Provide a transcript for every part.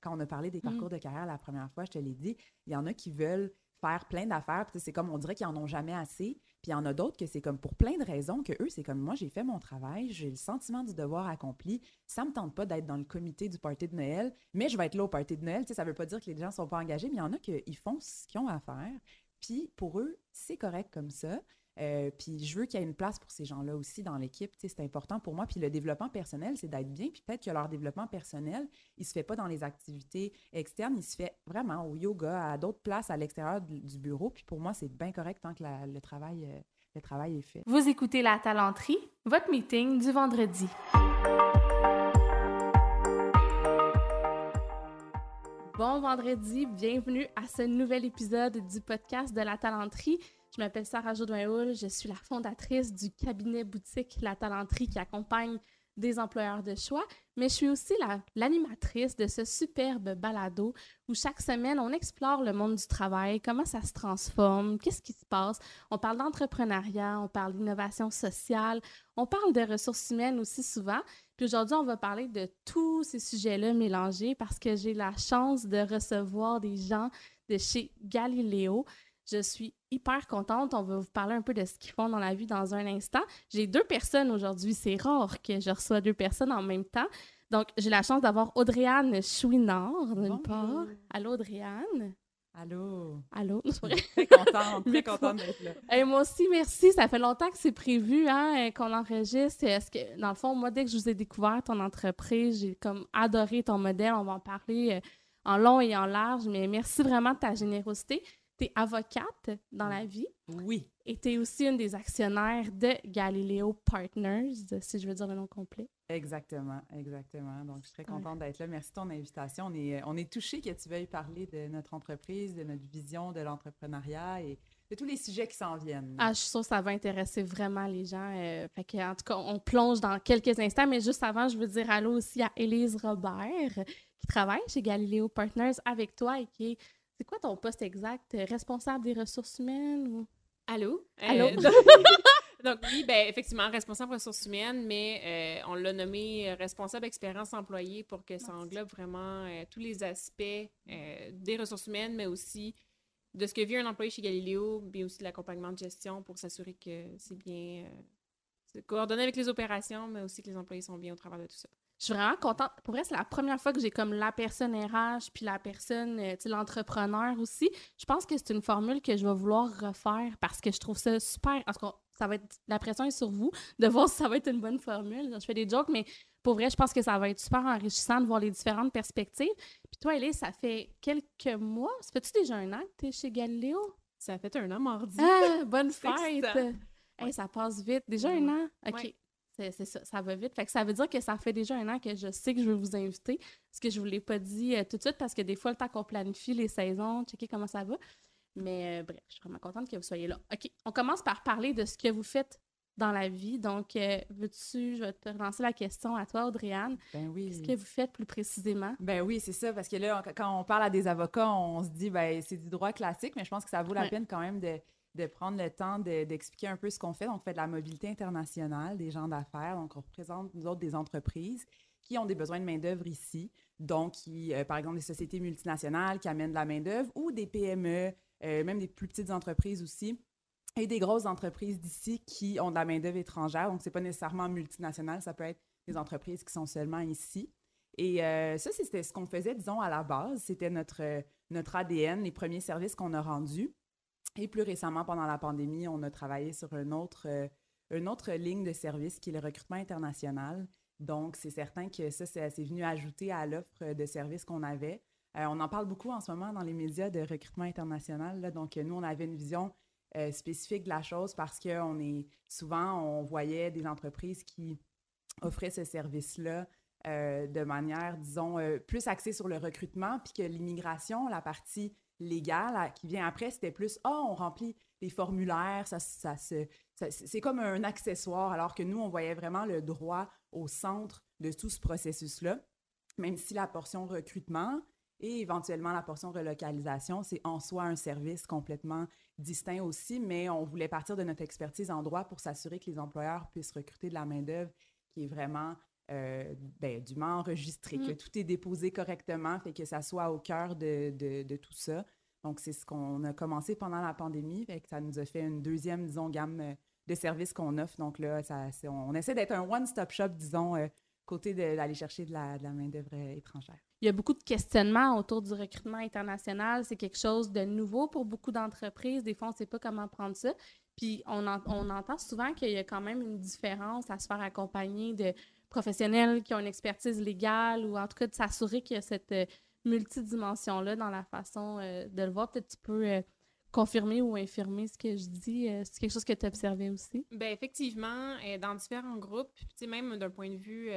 quand on a parlé des Mm. parcours de carrière la première fois, je te l'ai dit, il y en a qui veulent faire plein d'affaires, puis c'est comme on dirait qu'ils en ont jamais assez, puis il y en a d'autres que c'est comme pour plein de raisons que eux, c'est comme moi, j'ai fait mon travail, j'ai le sentiment du devoir accompli, ça me tente pas d'être dans le comité du party de Noël, mais je vais être là au party de Noël, tu sais, ça veut pas dire que les gens sont pas engagés, mais il y en a qui font ce qu'ils ont à faire, puis pour eux, c'est correct comme ça. Euh, puis je veux qu'il y ait une place pour ces gens-là aussi dans l'équipe. Tu sais, C'est important pour moi. Puis le développement personnel, c'est d'être bien. Puis peut-être que leur développement personnel, il se fait pas dans les activités externes, il se fait vraiment au yoga, à d'autres places à l'extérieur du, du bureau. Puis pour moi, c'est bien correct tant que la- le, travail, euh, le travail est fait. Vous écoutez La Talenterie, votre meeting du vendredi. Bon vendredi, bienvenue à ce nouvel épisode du podcast de La Talenterie. Je m'appelle Sarah Jodoin-Houl, je suis la fondatrice du cabinet boutique La Talenterie qui accompagne des employeurs de choix, mais je suis aussi la- l'animatrice de ce superbe balado où chaque semaine on explore le monde du travail, comment ça se transforme, qu'est-ce qui se passe. On parle d'entrepreneuriat, on parle d'innovation sociale, on parle de ressources humaines aussi souvent. Puis aujourd'hui, on va parler de tous ces sujets-là mélangés parce que j'ai la chance de recevoir des gens de chez Galileo. Je suis hyper contente. On va vous parler un peu de ce qu'ils font dans la vie dans un instant. J'ai deux personnes aujourd'hui. C'est rare que je reçois deux personnes en même temps. Donc, j'ai la chance d'avoir Audrey-Anne Chouinard, d'une part. Allô, Audrey-Anne? Allô? Allô? Très contente, très contente d'être là. Et moi aussi, merci. Ça fait longtemps que c'est prévu hein, euh, qu'on enregistre. Est-ce que, dans le fond, moi, dès que je vous ai découvert ton entreprise, j'ai comme adoré ton modèle. On va en parler euh, en long et en large, mais merci vraiment de ta générosité. Tu es avocate dans la vie Oui, et tu es aussi une des actionnaires de Galileo Partners, si je veux dire le nom complet. exactement, exactement. Donc, je suis très Ouais. contente d'être là. Merci de ton invitation. On est, on est touchés que tu veuilles parler de notre entreprise, de notre vision de l'entrepreneuriat et de tous les sujets qui s'en viennent. Ah, je suis sûre que ça va intéresser vraiment les gens. euh, fait que, en tout cas, on plonge dans quelques instants, mais juste avant, je veux dire allô aussi à Élise Robert, qui travaille chez Galileo Partners avec toi et qui est. C'est quoi ton poste exact? Euh, Responsable des ressources humaines ou? Allô? Allô? Euh, donc, oui, ben, effectivement, responsable ressources humaines, mais euh, on l'a nommé responsable expérience employée pour que ça englobe vraiment euh, tous les aspects euh, des ressources humaines, mais aussi de ce que vit un employé chez Galileo, mais aussi de l'accompagnement de gestion pour s'assurer que c'est bien euh, coordonné avec les opérations, mais aussi que les employés sont bien au travers de tout ça. Je suis vraiment contente. Pour vrai, c'est la première fois que j'ai comme la personne RH puis la personne, euh, tu sais, l'entrepreneur aussi. Je pense que c'est une formule que je vais vouloir refaire parce que je trouve ça super. En tout cas, ça va être, la pression est sur vous de voir si ça va être une bonne formule. Je fais des jokes, mais pour vrai, je pense que ça va être super enrichissant de voir les différentes perspectives. Puis toi, Elise, ça fait quelques mois. Ça fait-tu déjà un an que tu es chez Galileo? Ça a fait un an mardi. Ah, bonne fête! excitant. Hey, Ouais. ça passe vite. Déjà Ouais. un an? OK. Ouais. C'est ça, ça va vite. Fait que ça veut dire que ça fait déjà un an que je sais que je vais vous inviter. Parce que je vous l'ai pas dit euh, tout de suite parce que des fois, le temps qu'on planifie les saisons, checker comment ça va. Mais euh, bref, je suis vraiment contente que vous soyez là. OK, on commence par parler de ce que vous faites dans la vie. Donc, euh, veux-tu, je vais te relancer la question à toi, Audrey-Anne. ben oui. Qu'est-ce que vous faites plus précisément? Ben oui, c'est ça, parce que là, on- quand on parle à des avocats, on se dit, ben c'est du droit classique, mais je pense que ça vaut la Ouais. peine quand même de, de prendre le temps de- d'expliquer un peu ce qu'on fait. Donc, on fait de la mobilité internationale des gens d'affaires. Donc, on représente, nous autres, des entreprises qui ont des besoins de main-d'œuvre ici. Donc, qui, euh, par exemple, des sociétés multinationales qui amènent de la main-d'œuvre ou des PME, euh, même des plus petites entreprises aussi. Et des grosses entreprises d'ici qui ont de la main-d'œuvre étrangère. Donc, c'est pas nécessairement multinational, ça peut être des entreprises qui sont seulement ici. Et euh, ça, c'était ce qu'on faisait, disons, à la base. C'était notre, notre ADN, les premiers services qu'on a rendus. Et plus récemment, pendant la pandémie, on a travaillé sur une autre, euh, une autre ligne de service qui est le recrutement international. Donc, c'est certain que ça, c'est venu ajouter à l'offre de services qu'on avait. Euh, on en parle beaucoup en ce moment dans les médias de recrutement international. Donc, nous, on avait une vision euh, spécifique de la chose parce qu'on est souvent, on voyait des entreprises qui offraient ce service-là de manière, disons, plus axée sur le recrutement, puis que l'immigration, la partie légale à- qui vient après, c'était plus, ah, on remplit les formulaires, c'est comme un accessoire, alors que nous, on voyait vraiment le droit au centre de tout ce processus-là, même si la portion recrutement et éventuellement la portion relocalisation, c'est en soi un service complètement distinct aussi, mais on voulait partir de notre expertise en droit pour s'assurer que les employeurs puissent recruter de la main-d'œuvre qui est vraiment euh, ben, dûment enregistré, Mm. que tout est déposé correctement, fait que ça soit au cœur de, de- de tout ça. Donc, c'est ce qu'on a commencé pendant la pandémie, fait que ça nous a fait une deuxième, disons, gamme euh, de services qu'on offre. Donc là, ça, on, essaie d'être un one-stop shop, disons, euh, côté d'aller chercher de la, de la main-d'œuvre euh, étrangère. Il y a beaucoup de questionnements autour du recrutement international. C'est quelque chose de nouveau pour beaucoup d'entreprises. Des fois, on ne sait pas comment prendre ça. Puis, on, en- on entend souvent qu'il y a quand même une différence à se faire accompagner de professionnels qui ont une expertise légale ou en tout cas de s'assurer qu'il y a cette euh, multidimension-là dans la façon euh, de le voir. Peut-être tu peux euh, confirmer ou infirmer ce que je dis. C'est quelque chose que tu as observé aussi? Ben effectivement, dans différents groupes, même d'un point de vue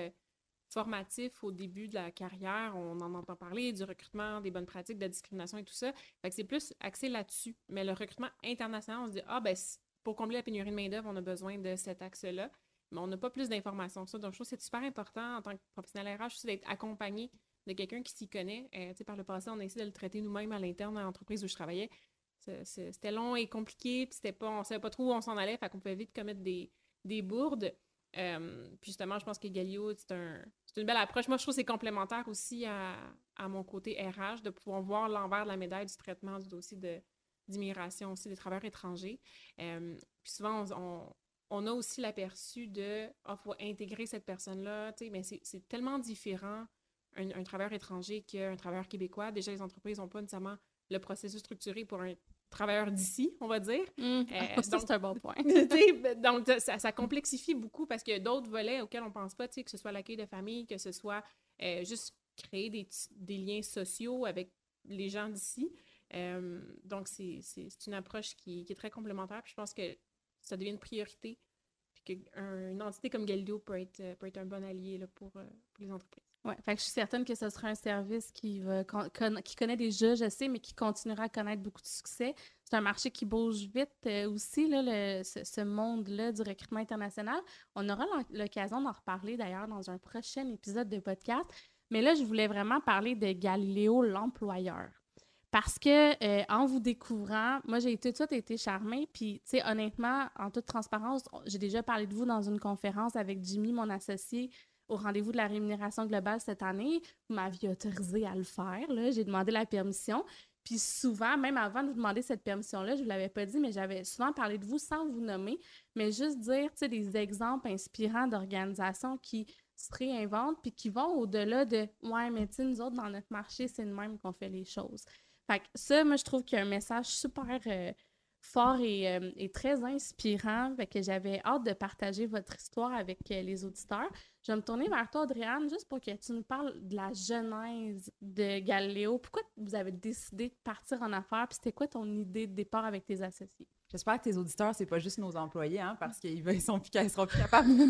formatif au début de la carrière, on en entend parler du recrutement, des bonnes pratiques, de la discrimination et tout ça. Fait que c'est plus axé là-dessus. Mais le recrutement international, on se dit, ah ben pour combler la pénurie de main-d'œuvre, on a besoin de cet axe-là. On n'a pas plus d'informations que ça. Donc, je trouve que c'est super important en tant que professionnel RH d'être accompagné de quelqu'un qui s'y connaît. Euh, par le passé, on a essayé de le traiter nous-mêmes à l'interne dans l'entreprise où je travaillais. C'était long et compliqué, puis c'était pas, on savait pas trop où on s'en allait, fait qu'on pouvait vite commettre des, des bourdes. Euh, puis justement, je pense que Galio, c'est un, une belle approche. Moi, je trouve que c'est complémentaire aussi à, à mon côté RH de pouvoir voir l'envers de la médaille du traitement du dossier d'immigration aussi des travailleurs étrangers. Euh, puis souvent, on- on a aussi l'aperçu de ah, faut intégrer cette personne-là, tu sais, mais c'est, tellement différent un, un travailleur étranger qu'un travailleur québécois. Déjà, les entreprises n'ont pas nécessairement le processus structuré pour un travailleur d'ici, on va dire. Mm. Euh, donc- c'est un bon point. Donc, ça, ça complexifie beaucoup parce qu'il y a d'autres volets auxquels on pense pas, que ce soit l'accueil de famille, que ce soit euh, juste créer des, des liens sociaux avec les gens d'ici. Euh, donc, c'est une approche qui, qui est très complémentaire. Puis je pense que ça devient une priorité. Puis qu'une entité comme Galileo peut être, euh, un bon allié euh, pour les entreprises. Que je suis certaine que ce sera un service qui, va, qui connaît déjà, je sais, mais qui continuera à connaître beaucoup de succès. C'est un marché qui bouge vite euh, aussi, ce, ce monde-là du recrutement international. On aura l'occasion d'en reparler d'ailleurs dans un prochain épisode de podcast. Mais là, je voulais vraiment parler de Galiléo, l'employeur. Parce que euh, en vous découvrant, moi j'ai tout de suite été charmée. Puis, tu sais, honnêtement, en toute transparence, j'ai déjà parlé de vous dans une conférence avec Jimmy, mon associé, au rendez-vous de la rémunération globale cette année. Vous m'aviez autorisé à le faire. J'ai demandé la permission. Puis souvent, même avant de vous demander cette permission-là, je ne vous l'avais pas dit, mais j'avais souvent parlé de vous sans vous nommer, mais juste dire, tu sais, des exemples inspirants d'organisations qui se réinventent puis qui vont au-delà de « Ouais, mais tu nous autres, dans notre marché, c'est de même qu'on fait les choses. » Fait que ça, moi, je trouve qu'il y a un message super euh, fort et, euh, et très inspirant. Que j'avais hâte de partager votre histoire avec euh, les auditeurs. Je vais me tourner vers toi, Adriane, juste pour que tu nous parles de la genèse de Galéo. Pourquoi vous avez décidé de partir en affaires? Puis c'était quoi ton idée de départ avec tes associés? J'espère que tes auditeurs, c'est pas juste nos employés, hein, parce qu'ils ils sont plus, seront plus capables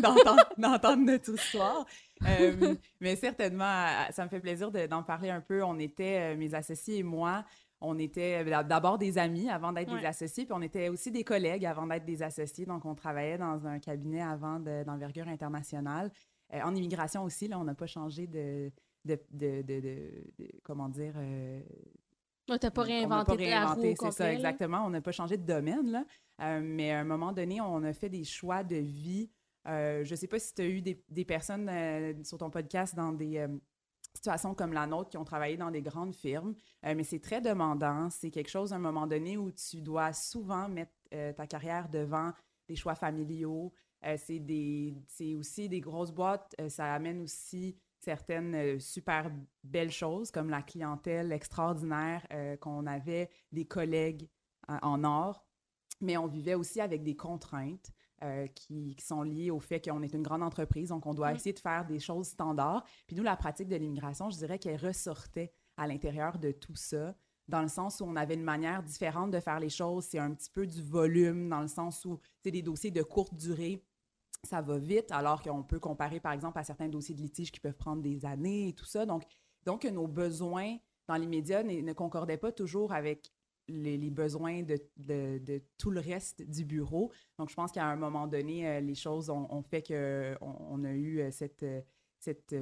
d'entendre, notre histoire. Euh, mais certainement, ça me fait plaisir de- d'en parler un peu. On était, euh, mes associés et moi, on était euh, d'abord des amis avant d'être Ouais. des associés, puis on était aussi des collègues avant d'être des associés. Donc, on travaillait dans un cabinet avant de- d'envergure internationale. Euh, en immigration aussi, là, on n'a pas changé de, de, de, comment dire, euh, pas on n'a réinventé pas la roue au réinventé, c'est ça, là? exactement. On n'a pas changé de domaine, là. Euh, mais à un moment donné, on a fait des choix de vie. Je ne sais pas si tu as eu des, des personnes sur ton podcast dans des situations comme la nôtre qui ont travaillé dans des grandes firmes, euh, mais c'est très demandant. C'est quelque chose à un moment donné où tu dois souvent mettre euh, ta carrière devant des choix familiaux. Euh, c'est des- c'est aussi des grosses boîtes. Ça amène aussi certaines super belles choses comme la clientèle extraordinaire qu'on avait, des collègues en or, mais on vivait aussi avec des contraintes euh, qui, qui sont liées au fait qu'on est une grande entreprise, donc on doit Mm. essayer de faire des choses standards. Puis nous, la pratique de l'immigration, je dirais qu'elle ressortait à l'intérieur de tout ça, dans le sens où on avait une manière différente de faire les choses. C'est un petit peu du volume, dans le sens où c'est des dossiers de courte durée ça va vite, alors qu'on peut comparer, par exemple, à certains dossiers de litige qui peuvent prendre des années et tout ça. Donc, donc nos besoins dans l'immédiat ne, ne concordaient pas toujours avec les, besoins de, tout le reste du bureau. Donc, je pense qu'à un moment donné, euh, les choses ont, fait qu'on on a eu euh, cette, euh, cette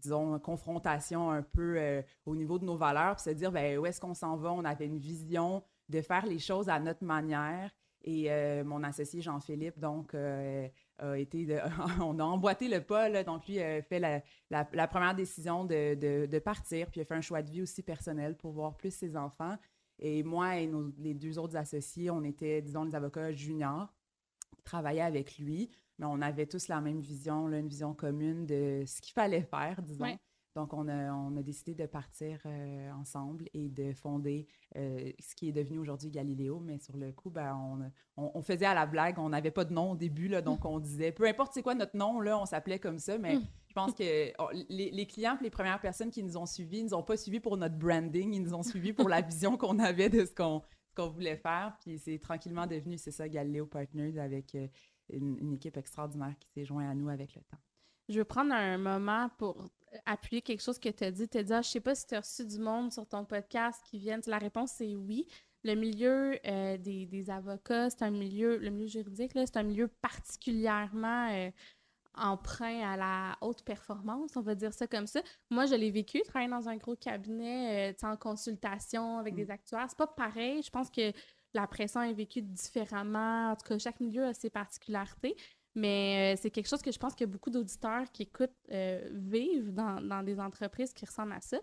disons, confrontation un peu au niveau de nos valeurs, puis se dire, ben, où est-ce qu'on s'en va? On avait une vision de faire les choses à notre manière. Et mon associé Jean-Philippe, donc, a été on a emboîté le pas, là, donc lui a fait la, première décision de, de, de, partir, puis a fait un choix de vie aussi personnel pour voir plus ses enfants. Et moi et nos, les deux autres associés, on était, disons, les avocats juniors qui travaillaient avec lui, mais on avait tous la même vision, là, une vision commune de ce qu'il fallait faire, disons. Ouais. Donc, on a, on a décidé de partir euh, ensemble et de fonder euh, ce qui est devenu aujourd'hui Galiléo. Mais sur le coup, ben, on, on, on, faisait à la blague, on n'avait pas de nom au début, là, donc on disait, peu importe c'est quoi notre nom, là, on s'appelait comme ça, mais je pense que oh, les, les, clients les premières personnes qui nous ont suivis, ils nous ont pas suivis pour notre branding, ils nous ont suivis pour la vision qu'on avait de ce qu'on voulait faire. Puis c'est tranquillement devenu, c'est ça, Galiléo Partners avec euh, une, équipe extraordinaire qui s'est jointe à nous avec le temps. Je veux prendre un moment pour appuyer quelque chose que tu as dit. Tu as dit, ah, je sais pas si tu as reçu du monde sur ton podcast qui viennent. La réponse, c'est oui. Le milieu euh, des, des, avocats, c'est un milieu, le milieu juridique, c'est un milieu particulièrement euh, emprunt à la haute performance, on va dire ça comme ça. Moi, je l'ai vécu, travailler dans un gros cabinet, euh, en consultation avec mm. des actuaires. C'est pas pareil. Je pense que la pression est vécue différemment. En tout cas, chaque milieu a ses particularités. Mais euh, c'est quelque chose que je pense que beaucoup d'auditeurs qui écoutent euh, vivent dans, dans, des entreprises qui ressemblent à ça.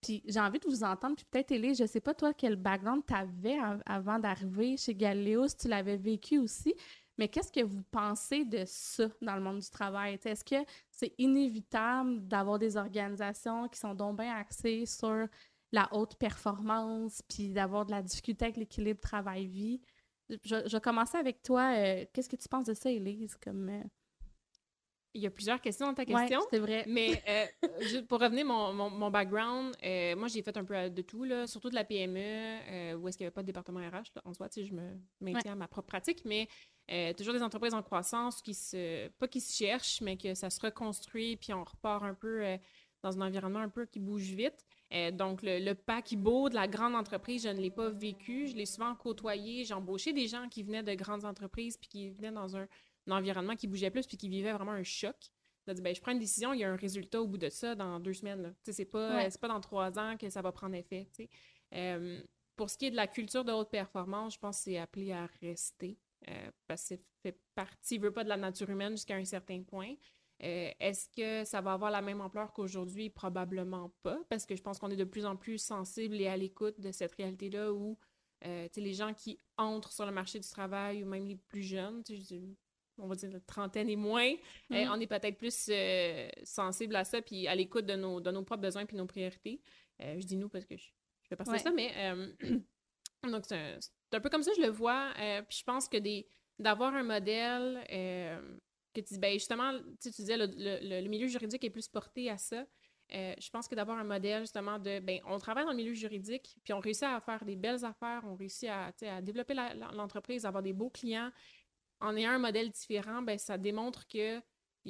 Puis j'ai envie de vous entendre, puis peut-être, Ellie, je sais pas toi quel background tu avais avant d'arriver chez Galéo, si tu l'avais vécu aussi, mais qu'est-ce que vous pensez de ça dans le monde du travail? Est-ce que c'est inévitable d'avoir des organisations qui sont donc bien axées sur la haute performance, puis d'avoir de la difficulté avec l'équilibre travail-vie? Je, vais commencer avec toi. Euh, Qu'est-ce que tu penses de ça, Elise? Comme, euh... Il y a plusieurs questions dans ta question. Ouais, c'est vrai. Mais euh, pour revenir mon, mon, mon background, euh, moi, j'ai fait un peu de tout, là, surtout de la PME, où est-ce qu'il n'y avait pas de département RH. Là, en soi, tu sais, je me maintiens ouais. à ma propre pratique, mais toujours des entreprises en croissance qui se, pas qui se cherchent, mais que ça se reconstruit, puis on repart un peu dans un environnement un peu qui bouge vite. Euh, donc, le, le paquebot de la grande entreprise, je ne l'ai pas vécu. Je l'ai souvent côtoyé. J'ai embauché des gens qui venaient de grandes entreprises puis qui venaient dans un, un environnement qui bougeait plus puis qui vivaient vraiment un choc. Dit, ben, je prends une décision, il y a un résultat au bout de ça dans deux semaines. C'est pas, ouais. pas dans trois ans que ça va prendre effet. Euh, pour ce qui est de la culture de haute performance, je pense que c'est appelé à rester. Euh, parce que ça fait partie, veut pas de la nature humaine jusqu'à un certain point. Euh, Est-ce que ça va avoir la même ampleur qu'aujourd'hui? Probablement pas, parce que je pense qu'on est de plus en plus sensible et à l'écoute de cette réalité-là où euh, les gens qui entrent sur le marché du travail ou même les plus jeunes, on va dire la trentaine et moins, mm euh, on est peut-être plus sensible à ça puis à l'écoute de nos, de nos propres besoins puis nos priorités. Je dis nous parce que je, je fais partie ouais. de ça, mais donc c'est un, peu comme ça je le vois. puis je pense que d'avoir un modèle que tu dis, ben justement, tu disais, le, le, le, milieu juridique est plus porté à ça. Euh, je pense que d'avoir un modèle, justement, de, ben on travaille dans le milieu juridique, puis on réussit à faire des belles affaires, on réussit à, à développer l'entreprise, avoir des beaux clients. En ayant un modèle différent, ben ça démontre que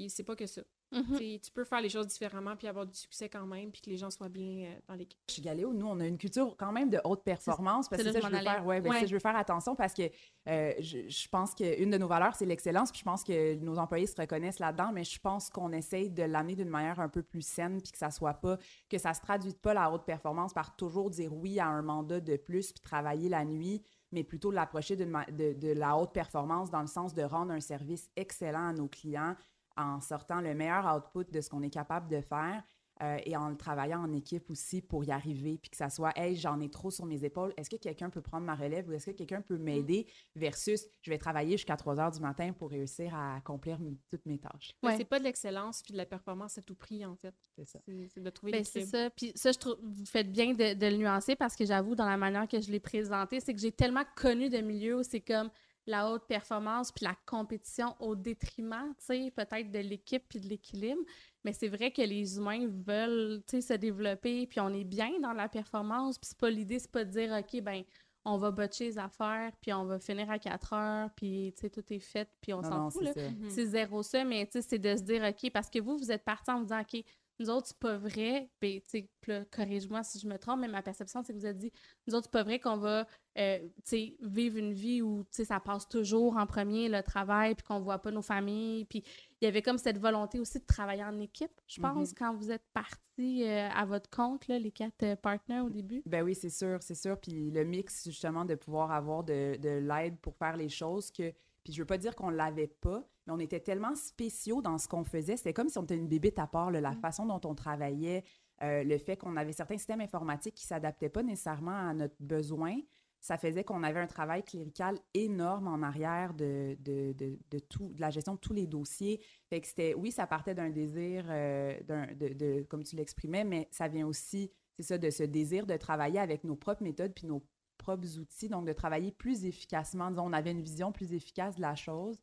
c'est pas que ça. Mm -hmm. Tu peux faire les choses différemment puis avoir du succès quand même puis que les gens soient bien euh, dans l'équipe. Chez Galéo, nous, on a une culture quand même de haute performance parce que ça, je veux, faire, ouais, ben, ouais. je veux faire attention parce que euh, je, je, pense qu'une de nos valeurs, c'est l'excellence puis je pense que nos employés se reconnaissent là-dedans, mais je pense qu'on essaye de l'amener d'une manière un peu plus saine puis que ça soit pas, que ça se traduise pas la haute performance par toujours dire oui à un mandat de plus puis travailler la nuit mais plutôt l'approcher de, de, de la haute performance dans le sens de rendre un service excellent à nos clients, en sortant le meilleur output de ce qu'on est capable de faire euh, et en travaillant en équipe aussi pour y arriver, puis que ça soit, hey, j'en ai trop sur mes épaules, est-ce que quelqu'un peut prendre ma relève ou est-ce que quelqu'un peut m'aider versus je vais travailler jusqu'à 3 heures du matin pour réussir à accomplir toutes mes tâches? Ouais. C'est pas de l'excellence puis de la performance à tout prix, en fait. C'est ça. C'est de trouver ben, C'est ça. Puis ça, je trouve, vous faites bien de, de, le nuancer parce que j'avoue, dans la manière que je l'ai présenté, c'est que j'ai tellement connu de milieux où c'est comme la haute performance puis la compétition au détriment, tu sais, peut-être de l'équipe puis de l'équilibre. Mais c'est vrai que les humains veulent, tu sais, se développer puis on est bien dans la performance. Puis c'est pas l'idée, c'est pas de dire, OK, ben on va botcher les affaires puis on va finir à 4 heures puis, tu sais, tout est fait puis on s'en fout, là. Mm-hmm. C'est zéro ça, mais tu sais, c'est de se dire, OK, parce que vous, vous êtes parti en vous disant, OK, nous autres, c'est pas vrai. Puis, tu sais, corrige-moi si je me trompe, mais ma perception, c'est que vous avez dit, nous autres, c'est pas vrai qu'on va, euh, tu sais, vivre une vie où, tu sais, ça passe toujours en premier, le travail, puis qu'on voit pas nos familles. Puis, il y avait comme cette volonté aussi de travailler en équipe, je pense, mm -hmm. quand vous êtes partis euh, à votre compte, là, les quatre euh, partenaires au début. Ben oui, c'est sûr, c'est sûr. Puis le mix, justement, de pouvoir avoir de, de l'aide pour faire les choses que Puis je veux pas dire qu'on l'avait pas, mais on était tellement spéciaux dans ce qu'on faisait. C'était comme si on était une bébite à part, là, la Mm. façon dont on travaillait, euh, le fait qu'on avait certains systèmes informatiques qui s'adaptaient pas nécessairement à notre besoin. Ça faisait qu'on avait un travail clérical énorme en arrière de, de, de, de tout, de la gestion de tous les dossiers. Fait que c'était, oui, ça partait d'un désir, euh, d'un, de, de- comme tu l'exprimais, mais ça vient aussi, c'est ça, de ce désir de travailler avec nos propres méthodes puis nos propres outils, donc de travailler plus efficacement. Disons, on avait une vision plus efficace de la chose,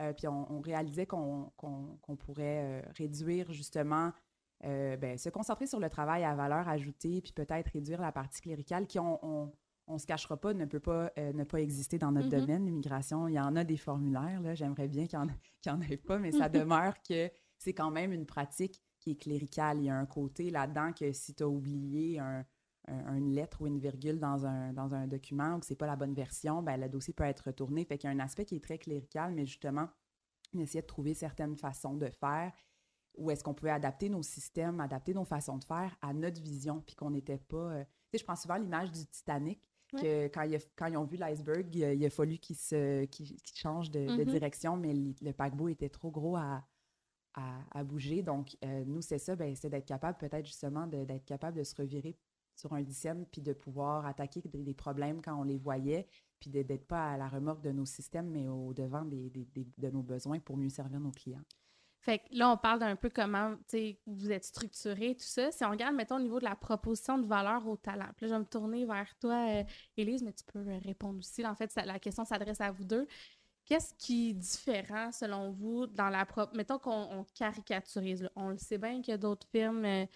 euh, puis on, on réalisait qu'on pourrait euh, réduire justement, euh, ben, se concentrer sur le travail à valeur ajoutée, puis peut-être réduire la partie cléricale qui, on, on, on se cachera pas, ne peut pas euh, ne pas exister dans notre Mhm. domaine, l'immigration. Il y en a des formulaires, là, j'aimerais bien qu'il n'y en, en ait pas, mais ça demeure que c'est quand même une pratique qui est cléricale. Il y a un côté là-dedans que si tu as oublié un- un- une lettre ou une virgule dans un, dans un document ou que c'est pas la bonne version, ben, le dossier peut être retourné. Fait qu'il y a un aspect qui est très clérical, mais justement, on essayait de trouver certaines façons de faire où est-ce qu'on pouvait adapter nos systèmes, adapter nos façons de faire à notre vision, puis qu'on n'était pas... euh, Tu sais, je prends souvent l'image du Titanic, que quand, il a- quand ils ont vu l'iceberg, il, a- il a fallu qu'ils se, qu'ils- qu'ils changent de, de Mhm. direction, mais le, le paquebot était trop gros à, à, à bouger. Donc, euh, nous, c'est ça, ben, c'est d'être capable peut-être justement d'être capable de se revirer sur un dixième, puis de pouvoir attaquer des, problèmes quand on les voyait, puis d'être pas à la remorque de nos systèmes, mais au devant des, des- de nos besoins pour mieux servir nos clients. Fait que là, on parle d'un peu comment vous êtes structuré, tout ça. Si on regarde, mettons, au niveau de la proposition de valeur au talent. Là, je vais me tourner vers toi, euh, Élise, mais tu peux euh, répondre aussi. En fait, la question s'adresse à vous deux. Qu'est-ce qui est différent, selon vous, dans la. Mettons qu'on on caricaturise. On le sait bien qu'il y a d'autres firmes, euh,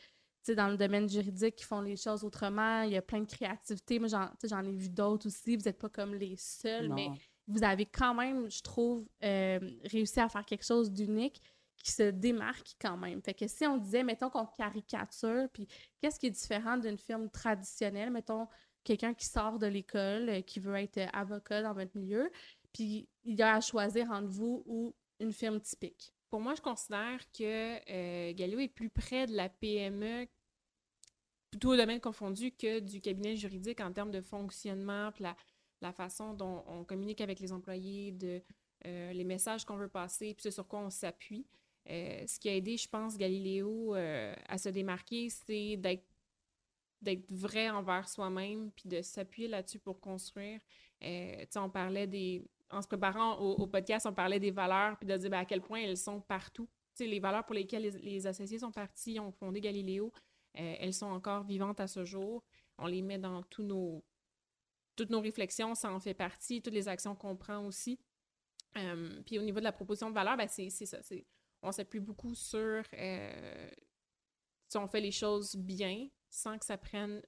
sais, dans le domaine juridique qui font les choses autrement. Il y a plein de créativité. Moi, j'en tu sais, j'en ai vu d'autres aussi. Vous n'êtes pas comme les seuls, Non. mais vous avez quand même, je trouve, euh, réussi à faire quelque chose d'unique qui se démarque quand même. Fait que si on disait, mettons qu'on caricature, puis qu'est-ce qui est différent d'une firme traditionnelle, mettons quelqu'un qui sort de l'école, euh, qui veut être euh, avocat dans votre milieu, puis il y a à choisir entre vous ou une firme typique. Pour moi, je considère que euh, Galio est plus près de la PME, plutôt au domaine confondu, que du cabinet juridique en termes de fonctionnement, puis la, façon dont on communique avec les employés, euh, les messages qu'on veut passer, puis ce sur quoi on s'appuie. Euh, ce qui a aidé, je pense, Galiléo euh, à se démarquer, c'est d'être vrai envers soi-même, puis de s'appuyer là-dessus pour construire. Euh, on parlait des... En se préparant au, podcast, on parlait des valeurs, puis de dire ben, à quel point elles sont partout. Tu sais, les valeurs pour lesquelles les, les associés sont partis, ont fondé Galiléo, euh, elles sont encore vivantes à ce jour. On les met dans tous nos, toutes nos réflexions, ça en fait partie, toutes les actions qu'on prend aussi. Euh, puis au niveau de la proposition de valeur, ben c'est ça. On s'appuie beaucoup sur euh, si on fait les choses bien, sans que ça prenne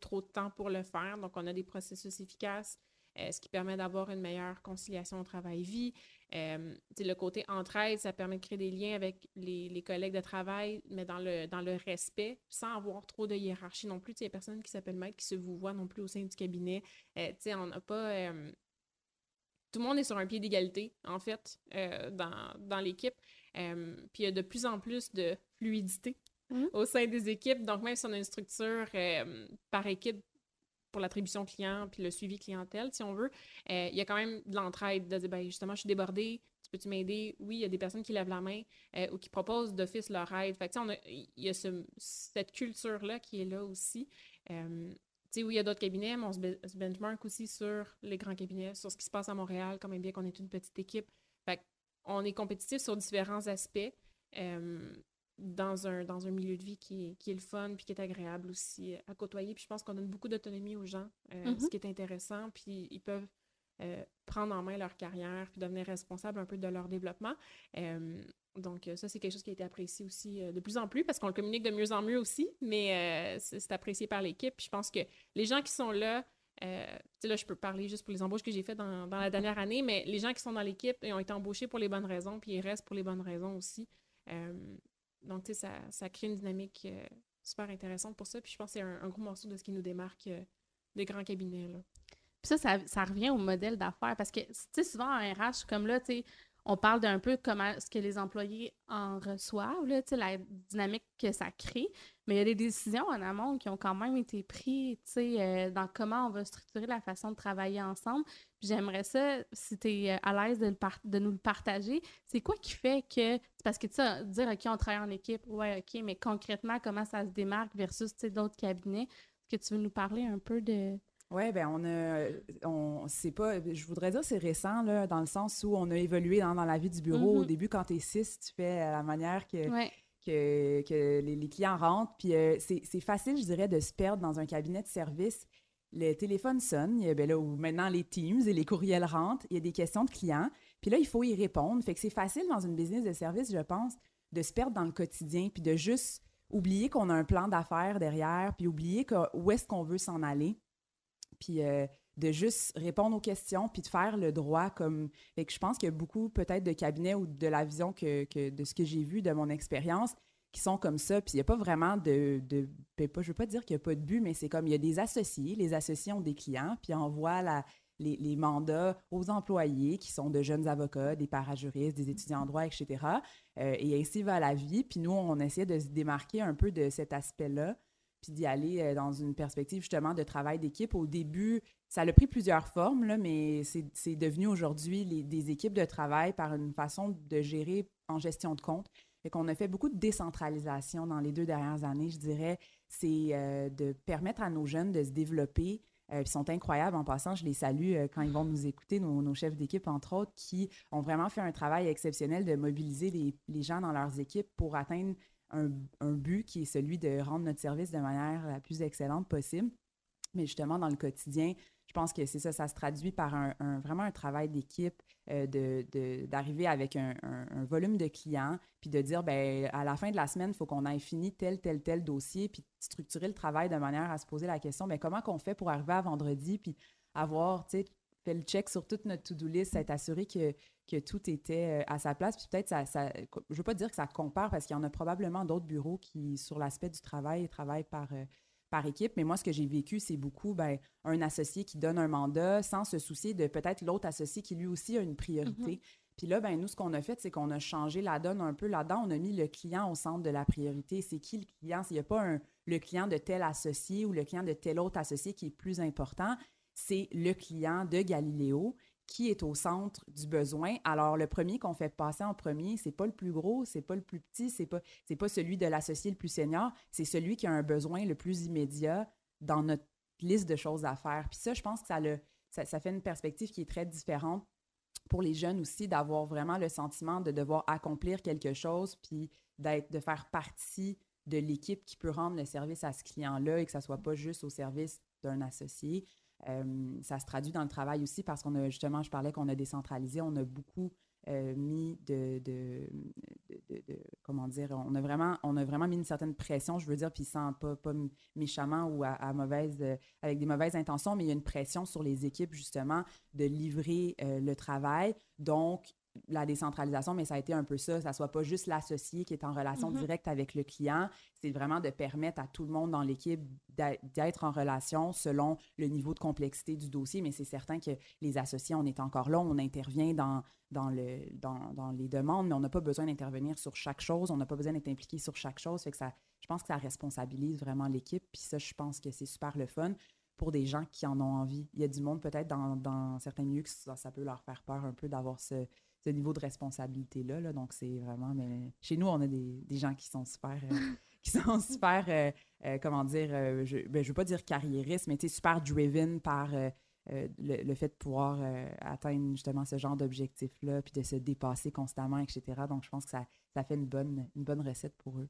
trop de temps pour le faire. Donc, on a des processus efficaces, ce qui permet d'avoir une meilleure conciliation travail-vie. Euh, le côté entraide, ça permet de créer des liens avec les, les collègues de travail, mais dans le, dans le respect, sans avoir trop de hiérarchie non plus. Il y a personne qui s'appelle maître qui se vous voit non plus au sein du cabinet. Euh, on n'a pas... euh, tout le monde est sur un pied d'égalité, en fait, euh, dans, dans l'équipe. Puis il y a de plus en plus de fluidité Mhm. au sein des équipes. Donc, même si on a une structure euh, par équipe l'attribution client puis le suivi clientèle, si on veut, euh, il y a quand même de l'entraide, de ben, justement, je suis débordée, tu peux-tu m'aider? Oui, il y a des personnes qui lèvent la main euh, ou qui proposent d'office leur aide. Fait que, il y a ce- cette culture-là qui est là aussi. Euh, tu sais, oui, il y a d'autres cabinets, mais on se, be- se benchmark aussi sur les grands cabinets, sur ce qui se passe à Montréal, quand même bien qu'on est une petite équipe. Fait on est compétitif sur différents aspects dans, un, dans un milieu de vie qui est, qui est le fun puis qui est agréable aussi à côtoyer. Puis je pense qu'on donne beaucoup d'autonomie aux gens, euh, Mhm. ce qui est intéressant. Puis ils peuvent euh, prendre en main leur carrière puis devenir responsables un peu de leur développement. Euh, donc, ça, c'est quelque chose qui a été apprécié aussi de plus en plus parce qu'on le communique de mieux en mieux aussi, mais c'est apprécié par l'équipe. Puis je pense que les gens qui sont là, euh, là, je peux parler juste pour les embauches que j'ai faites dans, dans la dernière année, mais les gens qui sont dans l'équipe ils ont été embauchés pour les bonnes raisons, puis ils restent pour les bonnes raisons aussi. Euh, donc, tu sais, ça, ça crée une dynamique euh, super intéressante pour ça. Puis je pense que c'est un, gros morceau de ce qui nous démarque euh, des grands cabinets. Là. Puis ça, ça, ça revient au modèle d'affaires parce que, tu sais, souvent en RH, comme là, tu sais, on parle d'un peu comment ce que les employés en reçoivent, là, la dynamique que ça crée. Mais il y a des décisions en amont qui ont quand même été prises euh, dans comment on va structurer la façon de travailler ensemble. J'aimerais ça, si tu es euh, à l'aise de, nous le partager, c'est quoi qui fait que. Parce que tu sais, dire, OK, on travaille en équipe, ouais, OK, mais concrètement, comment ça se démarque versus d'autres cabinets? Est-ce que tu veux nous parler un peu de. Oui, ben on a, on, c'est pas, je voudrais dire c'est récent, là, dans le sens où on a évolué dans, la vie du bureau. Au mm-hmm. début, quand tu es six, tu fais la manière que, que, que les, clients rentrent. Puis euh, c'est facile, je dirais, de se perdre dans un cabinet de service. Le téléphone sonne, il y a, ben là, où maintenant les Teams et les courriels rentrent, il y a des questions de clients. Puis là, il faut y répondre. Fait que c'est facile dans une business de service, je pense, de se perdre dans le quotidien, puis de juste oublier qu'on a un plan d'affaires derrière, puis oublier où est-ce qu'on veut s'en aller puis euh, de juste répondre aux questions, puis de faire le droit comme... Fait que je pense qu'il y a beaucoup peut-être de cabinets ou de la vision que, de ce que j'ai vu de mon expérience qui sont comme ça, puis il n'y a pas vraiment de... de ben, pas, je veux pas dire qu'il n'y a pas de but, mais c'est comme il y a des associés, les associés ont des clients, puis envoient la, les, mandats aux employés qui sont de jeunes avocats, des parajuristes, des étudiants en droit, etc. Euh, et ainsi va la vie. Puis nous, on essaie de se démarquer un peu de cet aspect-là puis d'y aller euh, dans une perspective justement de travail d'équipe. Au début, ça a pris plusieurs formes, là, mais c'est devenu aujourd'hui des équipes de travail par une façon de gérer en gestion de compte. Et qu'on a fait beaucoup de décentralisation dans les deux dernières années, je dirais. C'est euh, de permettre à nos jeunes de se développer. Euh, ils sont incroyables. En passant, je les salue quand ils vont nous écouter, nos, chefs d'équipe, entre autres, qui ont vraiment fait un travail exceptionnel de mobiliser les, les gens dans leurs équipes pour atteindre un, but qui est celui de rendre notre service de manière la plus excellente possible. Mais justement, dans le quotidien, je pense que c'est ça, ça se traduit par un, vraiment un travail d'équipe, euh, d'arriver avec un, volume de clients, puis de dire, ben à la fin de la semaine, il faut qu'on ait fini tel, tel, tel dossier, puis structurer le travail de manière à se poser la question, ben comment qu'on fait pour arriver à vendredi, puis avoir, tu sais, fait le check sur toute notre to-do list, s'être assuré que, que tout était euh, à sa place. Puis peut-être, ça, ça, je veux pas dire que ça compare parce qu'il y en a probablement d'autres bureaux qui, sur l'aspect du travail, travaillent par, euh, par équipe. Mais moi, ce que j'ai vécu, c'est beaucoup ben, un associé qui donne un mandat sans se soucier de peut-être l'autre associé qui lui aussi a une priorité. Mm-hmm. Puis là, ben, nous, ce qu'on a fait, c'est qu'on a changé la donne un peu là-dedans. On a mis le client au centre de la priorité. C'est qui le client? Il n'y a pas un, le client de tel associé ou le client de tel autre associé qui est plus important. C'est le client de Galiléo qui est au centre du besoin. Alors, le premier qu'on fait passer en premier, c'est pas le plus gros, c'est pas le plus petit, c'est pas, c'est pas celui de l'associé le plus senior, c'est celui qui a un besoin le plus immédiat dans notre liste de choses à faire. Puis ça, je pense que ça, le, ça, fait une perspective qui est très différente pour les jeunes aussi, d'avoir vraiment le sentiment de devoir accomplir quelque chose, puis d'être, de faire partie de l'équipe qui peut rendre le service à ce client-là et que ça soit pas juste au service d'un associé. Euh, ça se traduit dans le travail aussi parce qu'on a justement, je parlais qu'on a décentralisé, on a beaucoup euh, mis de, comment dire, on a vraiment, on a vraiment mis une certaine pression, je veux dire, puis sans pas, pas méchamment ou à, mauvaise, euh, avec des mauvaises intentions, mais il y a une pression sur les équipes justement de livrer le travail. Donc, la décentralisation, mais ça a été un peu ça. Ça soit pas juste l'associé qui est en relation mm-hmm. directe avec le client. C'est vraiment de permettre à tout le monde dans l'équipe d'être en relation selon le niveau de complexité du dossier. Mais c'est certain que les associés, on est encore là, on intervient dans, dans, le, dans, dans les demandes, mais on n'a pas besoin d'intervenir sur chaque chose. On n'a pas besoin d'être impliqué sur chaque chose. Fait que ça, je pense que ça responsabilise vraiment l'équipe. Puis ça, je pense que c'est super le fun pour des gens qui en ont envie. Il y a du monde peut-être dans, dans certains milieux que ça, ça peut leur faire peur un peu d'avoir ce ce niveau de responsabilité-là. Là. Donc, c'est vraiment. Mais chez nous, on a des, des gens qui sont super. Euh, qui sont super, euh, euh, comment dire, je ne ben, veux pas dire carriériste, mais super driven par le, fait de pouvoir atteindre justement ce genre d'objectif-là, puis de se dépasser constamment, etc. Donc, je pense que ça, ça fait une bonne, une bonne recette pour eux.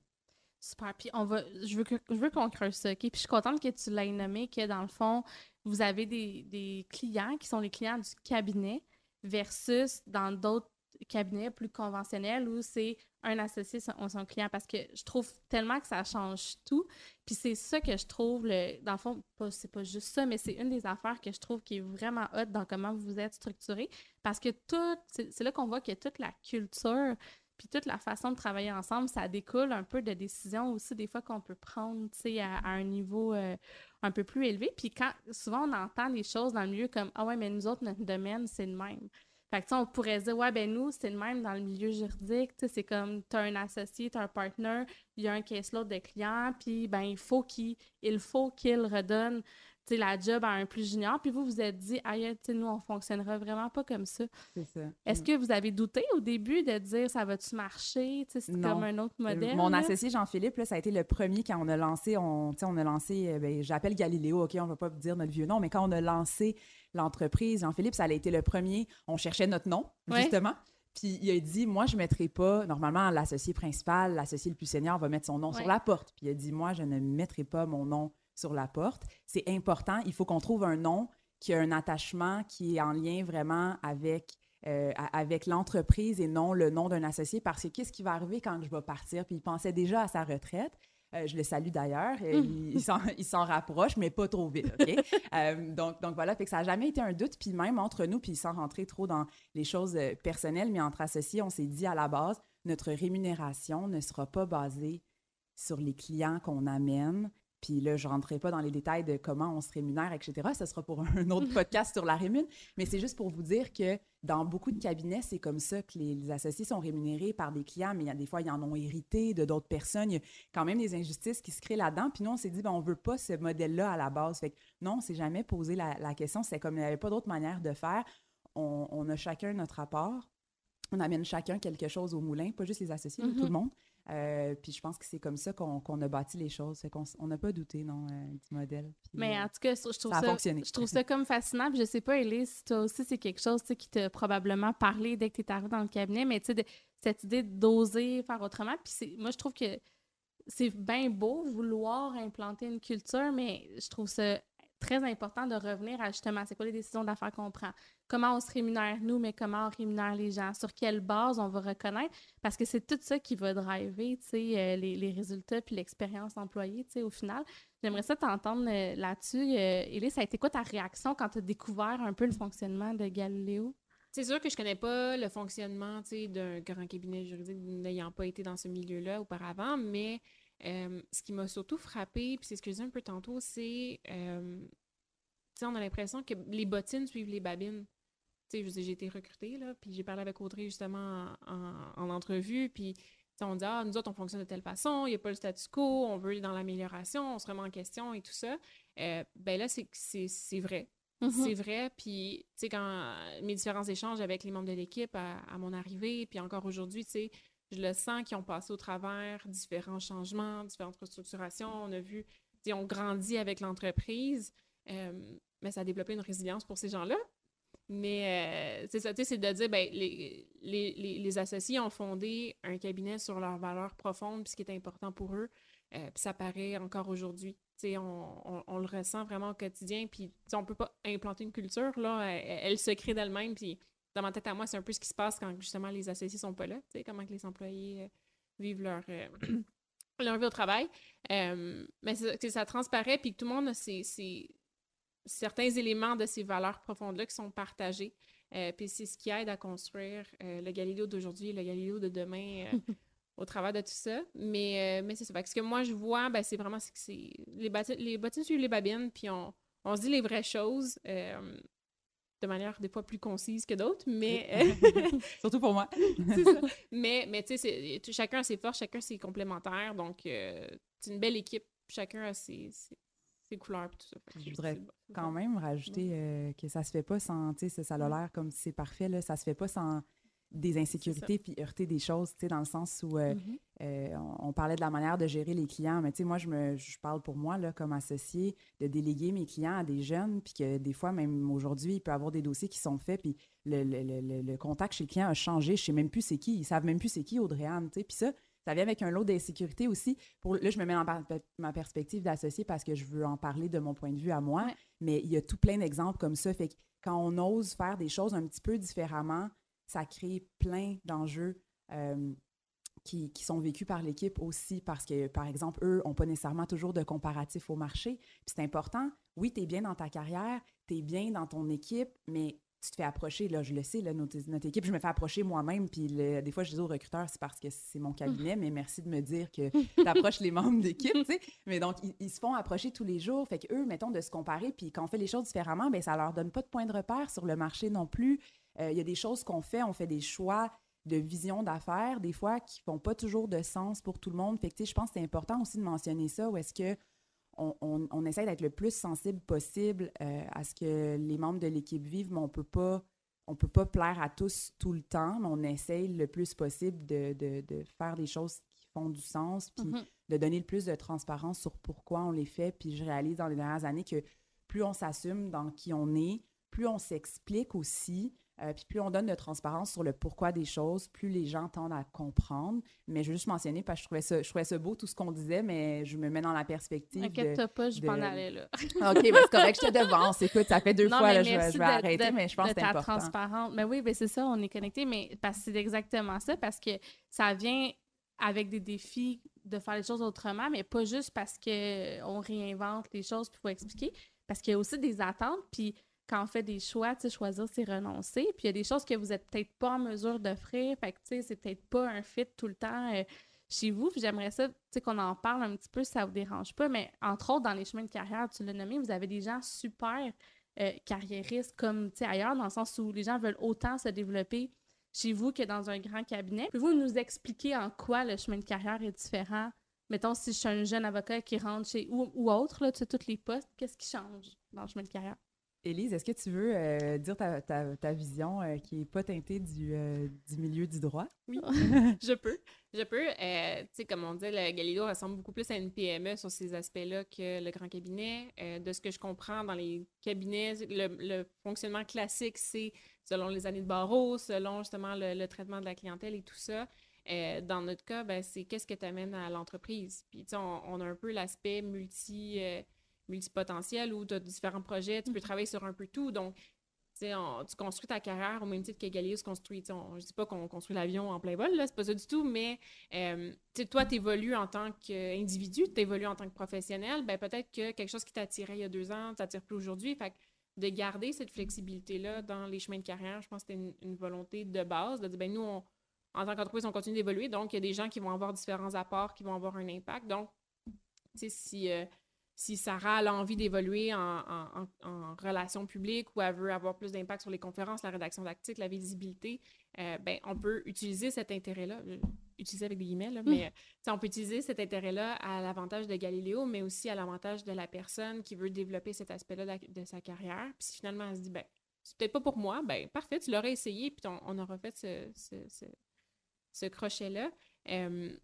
Super. Puis on va, je veux, que, je veux qu'on creuse ça. Puis je suis contente que tu l'aies nommé, que dans le fond, vous avez des, des clients qui sont les clients du cabinet, versus dans d'autres cabinets plus conventionnels où c'est un associé son, son, client parce que je trouve tellement que ça change tout. Puis c'est ça que je trouve, le, dans le fond, c'est pas juste ça, mais c'est une des affaires que je trouve qui est vraiment hot dans comment vous êtes structuré parce que tout, c'est là qu'on voit que toute la culture puis toute la façon de travailler ensemble, ça découle un peu de décisions aussi des fois qu'on peut prendre, à, un niveau euh, un peu plus élevé. Puis quand souvent on entend les choses dans le milieu comme ah ouais mais nous autres notre domaine c'est le même. Fait que, on pourrait dire, ouais, ben nous, c'est le même dans le milieu juridique. C'est comme, tu as un associé, tu as un partner, il y a un caseload de clients, puis ben, il faut qu'il il faut qu'il redonne la job à un plus junior. Puis vous, vous êtes dit, aïe, nous, on fonctionnera vraiment pas comme ça. C'est ça. Est-ce mm. que vous avez douté au début de dire, ça va-tu marcher? C'est comme un autre modèle. Mon associé Jean-Philippe, ça a été le premier quand on a lancé, on, on a lancé, euh, ben, j'appelle Galiléo, OK, on va pas dire notre vieux nom, mais quand on a lancé l'entreprise, Jean-Philippe, ça a été le premier. On cherchait notre nom, justement. Puis il a dit, moi, je ne mettrai pas, normalement, l'associé principal, l'associé le plus senior va mettre son nom sur la porte. Puis il a dit, moi, je ne mettrai pas mon nom sur la porte. C'est important. Il faut qu'on trouve un nom qui a un attachement qui est en lien vraiment avec, euh, avec l'entreprise et non le nom d'un associé parce que qu'est-ce qui va arriver quand je vais partir? Puis il pensait déjà à sa retraite. Euh, je le salue d'ailleurs. Euh. Il, s'en rapproche, mais pas trop vite. donc, donc voilà, fait que ça n'a jamais été un doute. Puis même entre nous, puis sans rentrer trop dans les choses personnelles, mais entre associés, on s'est dit à la base, notre rémunération ne sera pas basée sur les clients qu'on amène, puis là, je ne rentrerai pas dans les détails de comment on se rémunère, etc. Ce sera pour un autre podcast sur la rémun. Mais c'est juste pour vous dire que dans beaucoup de cabinets, c'est comme ça que les, associés sont rémunérés par des clients, mais il y a des fois, ils en ont hérité de d'autres personnes. Il y a quand même des injustices qui se créent là-dedans. Puis nous, on s'est dit, ben, on ne veut pas ce modèle-là à la base. Fait que non, on ne s'est jamais posé la, question. C'est comme il n'y avait pas d'autre manière de faire. On, a chacun notre rapport. On amène chacun quelque chose au moulin, pas juste les associés, tout le mm-hmm. monde. Euh, puis je pense que c'est comme ça qu'on a bâti les choses. qu'on on n'a pas douté non, euh, du modèle. Mais euh, en tout cas, je trouve ça, je trouve ça comme fascinant. Puis je sais pas, Elise, toi aussi, c'est quelque chose qui t'a probablement parlé dès que tu es arrivée dans le cabinet, mais tu sais, cette idée d'oser faire autrement. Puis moi, je trouve que c'est bien beau vouloir implanter une culture, mais je trouve ça très important de revenir à justement, c'est quoi les décisions d'affaires qu'on prend? Comment on se rémunère nous, mais comment on rémunère les gens? Sur quelle base on va reconnaître? Parce que c'est tout ça qui va driver, euh, les, les, résultats puis l'expérience employée, au final. J'aimerais ça t'entendre euh, là-dessus. Euh, ça a été quoi ta réaction quand tu as découvert un peu le fonctionnement de Galiléo? C'est sûr que je connais pas le fonctionnement, d'un grand cabinet juridique n'ayant pas été dans ce milieu-là auparavant, mais euh, ce qui m'a surtout frappé, puis c'est ce que je disais un peu tantôt, c'est. Euh, tu sais, on a l'impression que les bottines suivent les babines. Tu sais, j'ai été recrutée, là, puis j'ai parlé avec Audrey justement en, entrevue, puis on dit, ah, nous autres, on fonctionne de telle façon, il n'y a pas le statu quo, on veut aller dans l'amélioration, on se remet en question et tout ça. Euh, ben là, c'est vrai. Mm-hmm. C'est vrai. Puis, tu sais, quand mes différents échanges avec les membres de l'équipe à, à, mon arrivée, puis encore aujourd'hui, tu sais, je le sens qu'ils ont passé au travers différents changements, différentes restructurations. On a vu, ils ont grandi avec l'entreprise, euh, mais ça a développé une résilience pour ces gens-là. Mais euh, c'est ça, c'est de dire, ben, les, les, les, associés ont fondé un cabinet sur leurs valeurs profondes, puis ce qui est important pour eux, euh, puis ça paraît encore aujourd'hui. On, on, le ressent vraiment au quotidien, puis on ne peut pas implanter une culture, là, elle, elle se crée d'elle-même, dans ma tête à moi, c'est un peu ce qui se passe quand justement les associés sont pas là, tu sais, comment que les employés euh, vivent leur, euh, leur vie au travail. Euh, mais ça, ça transparaît, puis que tout le monde a certains éléments de ces valeurs profondes-là qui sont partagés. puis c'est ce qui aide à construire le Galiléo d'aujourd'hui et le Galiléo de demain au travers de tout ça. Mais, mais c'est ça. ce que moi, je vois, ben, c'est vraiment que c'est les, les bottines suivent les babines, puis on, on se dit les vraies choses de manière des fois plus concise que d'autres, mais... Euh, Surtout pour moi. ça. Mais, mais tu sais, chacun a ses forces, chacun ses complémentaires, donc euh, c'est une belle équipe, chacun a ses, ses, couleurs tout ça. Je voudrais quand même rajouter euh, que ça se fait pas sans, tu sais, ça a l'air comme si c'est parfait, là, ça se fait pas sans des insécurités puis heurter des choses, tu sais, dans le sens où euh, mm-hmm. euh, on, parlait de la manière de gérer les clients, mais tu sais, moi, je, me, je parle pour moi, là, comme associé, de déléguer mes clients à des jeunes, puis que des fois, même aujourd'hui, il peut y avoir des dossiers qui sont faits, puis le, le, le, contact chez le client a changé, je sais même plus c'est qui, ils savent même plus c'est qui, audrey tu sais, puis ça, ça vient avec un lot d'insécurité aussi. Pour, là, je me mets dans ma perspective d'associé parce que je veux en parler de mon point de vue à moi, mais il y a tout plein d'exemples comme ça, fait que quand on ose faire des choses un petit peu différemment, ça crée plein d'enjeux euh, qui, sont vécus par l'équipe aussi parce que, par exemple, eux n'ont pas nécessairement toujours de comparatif au marché. Puis c'est important. Oui, tu es bien dans ta carrière, tu es bien dans ton équipe, mais tu te fais approcher, là, je le sais, là, notre, équipe, je me fais approcher moi-même, puis des fois, je dis aux recruteurs, c'est parce que c'est mon cabinet, mais merci de me dire que tu approches les membres d'équipe, tu sais. Mais donc, ils, se font approcher tous les jours, fait qu'eux, mettons, de se comparer, puis quand on fait les choses différemment, bien, ça leur donne pas de point de repère sur le marché non plus. Euh, il y a des choses qu'on fait, on fait des choix de vision d'affaires, des fois, qui font pas toujours de sens pour tout le monde. Fait que, je pense que c'est important aussi de mentionner ça, où est-ce que on, on, essaie d'être le plus sensible possible euh, à ce que les membres de l'équipe vivent, mais on peut pas on peut pas plaire à tous tout le temps, mais on essaye le plus possible de, de, de faire des choses qui font du sens, puis mm-hmm. de donner le plus de transparence sur pourquoi on les fait. Puis je réalise dans les dernières années que plus on s'assume dans qui on est, plus on s'explique aussi, euh, puis plus on donne de transparence sur le pourquoi des choses, plus les gens tendent à comprendre. Mais je veux juste mentionner, parce que je trouvais ça, je trouvais ça beau tout ce qu'on disait, mais je me mets dans la perspective. Inquiète-toi pas, je vais en aller là. OK, mais c'est correct, je te devance. Écoute, ça fait deux fois, là, je, vais, arrêter, mais je pense que c'est important. transparente. Mais oui, mais c'est ça, on est connecté, mais parce que c'est exactement ça, parce que ça vient avec des défis de faire les choses autrement, mais pas juste parce qu'on réinvente les choses, puis il faut expliquer, parce qu'il y a aussi des attentes, puis quand on fait des choix, tu sais, choisir, c'est renoncer. Puis il y a des choses que vous n'êtes peut-être pas en mesure d'offrir. Fait que, tu sais, c'est peut-être pas un fit tout le temps euh, chez vous. j'aimerais ça, tu sais, qu'on en parle un petit peu si ça vous dérange pas. Mais entre autres, dans les chemins de carrière, tu l'as nommé, vous avez des gens super euh, carriéristes comme, tu sais, ailleurs, dans le sens où les gens veulent autant se développer chez vous que dans un grand cabinet. Pouvez-vous nous expliquer en quoi le chemin de carrière est différent? Mettons, si je suis un jeune avocat qui rentre chez ou, ou autre, là, tu sais, tous les postes, qu'est-ce qui change dans le chemin de carrière? Élise, est-ce que tu veux euh, dire ta, ta, vision euh, qui n'est pas teintée du, euh, du, milieu du droit? Oui, je peux. Je peux. tu sais, comme on dit, le ressemble beaucoup plus à une PME sur ces aspects-là que le grand cabinet. de ce que je comprends dans les cabinets, le, fonctionnement classique, c'est selon les années de barreau, selon justement le, traitement de la clientèle et tout ça. dans notre cas, ben, c'est qu'est-ce que tu amènes à l'entreprise? Puis, tu sais, on, on, a un peu l'aspect multi multipotentiel où tu as différents projets, tu peux mm. travailler sur un peu tout. Donc, tu construis ta carrière au même titre que Galileo se construit. On, je dis pas qu'on construit l'avion en plein vol, là, c'est pas ça du tout, mais euh, toi, tu évolues en tant qu'individu, tu évolues en tant que professionnel, ben peut-être que quelque chose qui t'attirait il y a deux ans, t'attire plus aujourd'hui. Fait de garder cette flexibilité-là dans les chemins de carrière, je pense que c'était une, volonté de base, de dire, ben nous, en tant qu'entreprise, on continue d'évoluer, donc il y a des gens qui vont avoir différents apports, qui vont avoir un impact. Donc, tu sais, si... Euh, si Sarah a l'envie d'évoluer en, relations publiques ou elle veut avoir plus d'impact sur les conférences, la rédaction d'actifs, la visibilité, euh, ben, on peut utiliser cet intérêt-là, euh, utiliser avec des guillemets, là, mais hmm. on peut utiliser cet intérêt-là à l'avantage de Galiléo, mais aussi à l'avantage de la personne qui veut développer cet aspect-là de, sa carrière. Puis si finalement elle se dit, ben, c'est peut-être pas pour moi, ben parfait, tu l'aurais essayé, puis on, aura fait ce, crochet-là. Euh,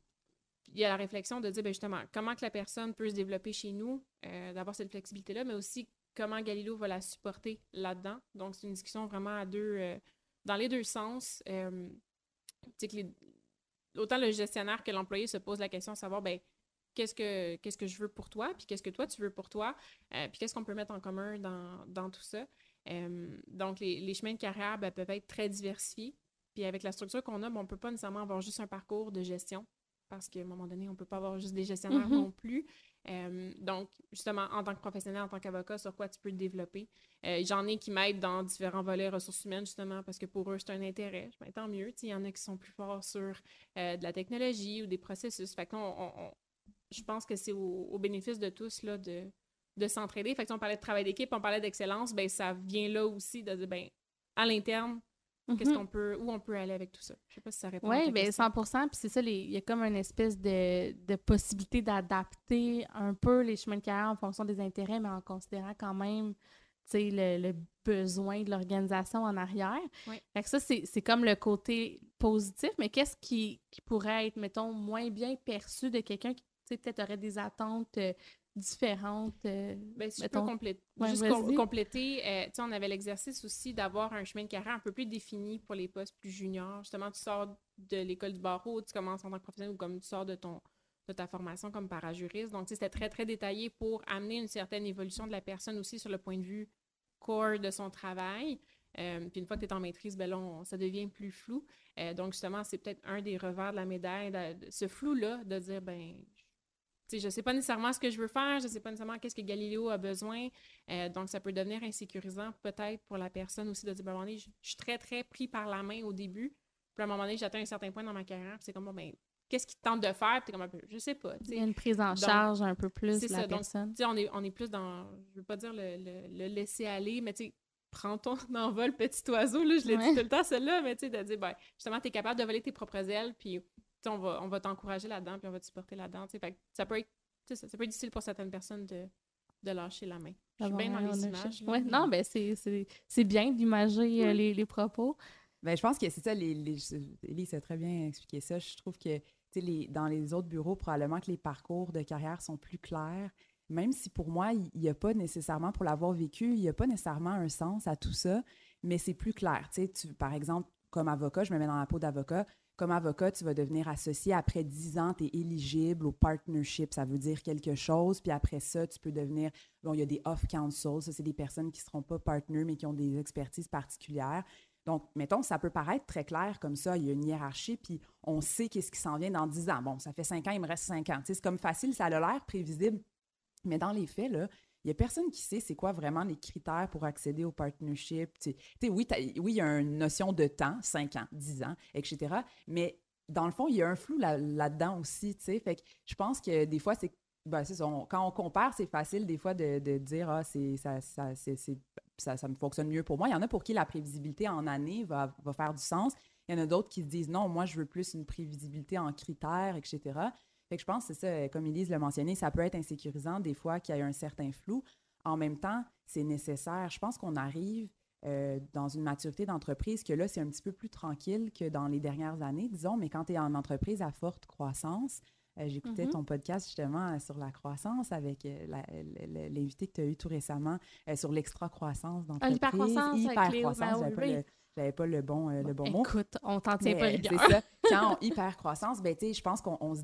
il y a la réflexion de dire ben, justement comment que la personne peut se développer chez nous, euh, d'avoir cette flexibilité-là, mais aussi comment Galileo va la supporter là-dedans. Donc, c'est une discussion vraiment à deux, euh, dans les deux sens. Euh, que autant le gestionnaire que l'employé se pose la question de savoir ben, qu'est-ce que que je veux pour toi, puis qu'est-ce que toi tu veux pour toi, puis qu'est-ce qu'on peut mettre en commun dans, tout ça. donc, les, chemins de carrière ben, peuvent être très diversifiés. Puis avec la structure qu'on a, ben, on ne peut pas nécessairement avoir juste un parcours de gestion parce qu'à un moment donné, on ne peut pas avoir juste des gestionnaires mm-hmm. non plus. Euh, donc, justement, en tant que professionnel, en tant qu'avocat, sur quoi tu peux te développer? Euh, j'en ai qui m'aident dans différents volets ressources humaines, justement, parce que pour eux, c'est un intérêt. Ben, tant mieux. Il y en a qui sont plus forts sur euh, de la technologie ou des processus. Fait je pense que c'est au, bénéfice de tous là, de, de s'entraider. Fait que, on parlait de travail d'équipe, on parlait d'excellence, ben ça vient là aussi de dire, ben, à l'interne, Qu'est-ce mm-hmm. qu'on peut, où on peut aller avec tout ça? Je sais pas si ça répond Oui, bien 100 Puis c'est ça, il y a comme une espèce de, de possibilité d'adapter un peu les chemins de carrière en fonction des intérêts, mais en considérant quand même le, le besoin de l'organisation en arrière. Fait que ça, c'est comme le côté positif, mais qu'est-ce qui, qui, pourrait être, mettons, moins bien perçu de quelqu'un qui peut-être aurait des attentes euh, différentes. Euh, ben, si je peux compléter, juste compléter, euh, on avait l'exercice aussi d'avoir un chemin de carrière un peu plus défini pour les postes plus juniors. Justement, tu sors de l'école du barreau, tu commences en tant que professionnel ou comme tu sors de ton de ta formation comme parajuriste. Donc, c'était très, très détaillé pour amener une certaine évolution de la personne aussi sur le point de vue core de son travail. Euh, puis une fois que tu es en maîtrise, ben là, ça devient plus flou. donc, justement, c'est peut-être un des revers de la médaille, ce flou-là, de dire, ben je ne sais pas nécessairement ce que je veux faire, je ne sais pas nécessairement qu'est-ce que Galiléo a besoin. Euh, donc, ça peut devenir insécurisant peut-être pour la personne aussi de dire, ben, à un moment donné, je, suis très, très pris par la main au début. Puis à un moment donné, j'atteins un certain point dans ma carrière, puis c'est comme, ben, qu'est-ce qui te tente de faire? Puis comme un peu, je sais pas. Il y a une prise en charge un peu plus de la personne. on, est, on est plus dans, je veux pas dire le, le, laisser aller, mais prends ton envol, petit oiseau. Là, je l'ai dit tout le temps, celle-là, mais tu sais, de dire, ben, justement, tu es capable de voler tes propres ailes, puis on va, on va t'encourager là-dedans, puis on va te supporter là-dedans. Ça peut, être, ça, ça peut être difficile pour certaines personnes de, de lâcher la main. Je suis bien dans les images. Ouais, non, ben c'est bien d'imager euh, les, les, propos. Ben, je pense que c'est ça, les, les, a très bien expliqué ça. Je trouve que les, dans les autres bureaux, probablement que les parcours de carrière sont plus clairs. Même si pour moi, il n'y a pas nécessairement, pour l'avoir vécu, il n'y a pas nécessairement un sens à tout ça, mais c'est plus clair. Tu, par exemple, comme avocat, je me mets dans la peau d'avocat, comme avocat, tu vas devenir associé. Après 10 ans, tu es éligible au partnership. Ça veut dire quelque chose. Puis après ça, tu peux devenir. Bon, il y a des off-counsel. Ça, c'est des personnes qui ne seront pas partners, mais qui ont des expertises particulières. Donc, mettons, ça peut paraître très clair comme ça. Il y a une hiérarchie, puis on sait qu'est-ce qui s'en vient dans 10 ans. Bon, ça fait 5 ans, il me reste 5 ans. c'est comme facile, ça a l'air prévisible. Mais dans les faits, là, il n'y a personne qui sait c'est quoi vraiment les critères pour accéder au partnership. oui, oui, il y a une notion de temps, 5 ans, 10 ans, etc. Mais dans le fond, il y a un flou là-dedans aussi. Fait que je pense que des fois, c'est ben, quand on compare, c'est facile des fois de, dire Ah, c'est, ça, ça, ça, ça, me fonctionne mieux pour moi. Il y en a pour qui la prévisibilité en année va, va faire du sens. Il y en a d'autres qui se disent non, moi, je veux plus une prévisibilité en critères, etc. Fait que je pense que c'est ça, comme Elise l'a mentionné, ça peut être insécurisant des fois qu'il y ait un certain flou. En même temps, c'est nécessaire. Je pense qu'on arrive euh, dans une maturité d'entreprise que là, c'est un petit peu plus tranquille que dans les dernières années, disons, mais quand tu es en entreprise à forte croissance, euh, j'écoutais mm-hmm. ton podcast justement sur la croissance avec euh, l'invité que tu as eu tout récemment sur l'extra-croissance ah, d'entreprise. Hyper-croissance, hyper-croissance, j'avais pas le bon, euh, le bon mot. Écoute, on t'en tient pas rigueur. Quand hyper-croissance, ben, je pense qu'on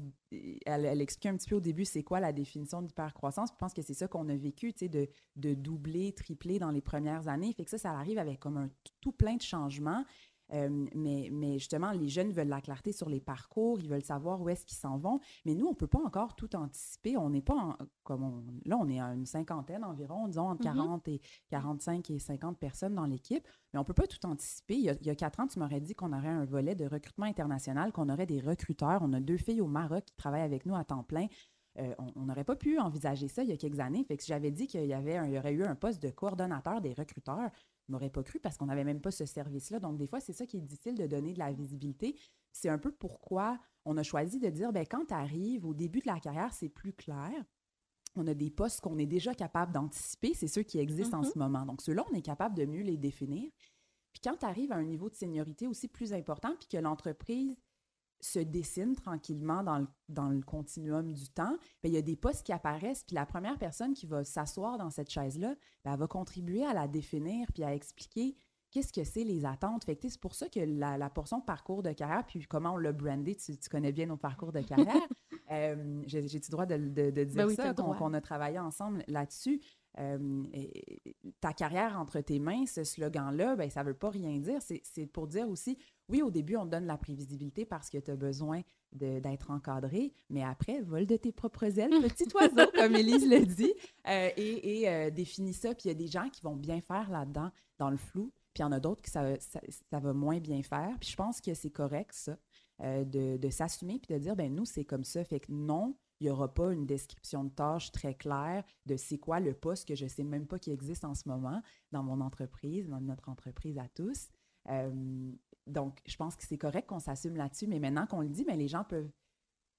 elle, explique un petit peu au début c'est quoi la définition d'hyper-croissance? Je pense que c'est ça qu'on a vécu, de, de doubler, tripler dans les premières années. Fait que ça, ça arrive avec comme un tout plein de changements. Euh, mais, mais, justement, les jeunes veulent la clarté sur les parcours, ils veulent savoir où est-ce qu'ils s'en vont. Mais nous, on ne peut pas encore tout anticiper. On n'est pas comme là, on est à une cinquantaine environ, disons entre 40 mm-hmm. et 45 et 50 personnes dans l'équipe. Mais on ne peut pas tout anticiper. Il y, a, quatre ans, tu m'aurais dit qu'on aurait un volet de recrutement international, qu'on aurait des recruteurs. On a deux filles au Maroc qui travaillent avec nous à temps plein. Euh, on n'aurait pas pu envisager ça il y a quelques années. Fait que si j'avais dit qu'il y, avait il y aurait eu un poste de coordonnateur des recruteurs, m'aurait pas cru parce qu'on n'avait même pas ce service-là. Donc, des fois, c'est ça qui est difficile de donner de la visibilité. C'est un peu pourquoi on a choisi de dire, ben quand tu arrives au début de la carrière, c'est plus clair. On a des postes qu'on est déjà capable d'anticiper, c'est ceux qui existent en mm-hmm. ce moment. Donc, ceux-là, on est capable de mieux les définir. Puis quand tu arrives à un niveau de seniorité aussi plus important, puis que l'entreprise se dessine tranquillement dans le, dans le continuum du temps, bien, il y a des postes qui apparaissent, puis la première personne qui va s'asseoir dans cette chaise-là, ben, elle va contribuer à la définir, puis à expliquer qu'est-ce que c'est les attentes. Fait c'est pour ça que la, la, portion parcours de carrière, puis comment on l'a brandé, tu, connais bien nos parcours de carrière. euh, J'ai-tu le droit de, de, de dire ben ça, qu'on a travaillé ensemble là-dessus? Euh, ta carrière entre tes mains, ce slogan-là, ben, ça ne veut pas rien dire. C'est pour dire aussi, oui, au début, on te donne la prévisibilité parce que tu as besoin d'être encadré, mais après, vol de tes propres ailes, petit oiseau, comme Élise le dit, euh, et, euh, définis ça. Puis il y a des gens qui vont bien faire là-dedans, dans le flou, puis il y en a d'autres qui ça, ça, va moins bien faire. Puis je pense que c'est correct, ça, de, de s'assumer puis de dire, ben nous, c'est comme ça. Fait que non, il n'y aura pas une description de tâche très claire de c'est quoi le poste que je ne sais même pas qui existe en ce moment dans mon entreprise, dans notre entreprise à tous. Euh, donc, je pense que c'est correct qu'on s'assume là-dessus, mais maintenant qu'on le dit, mais les gens peuvent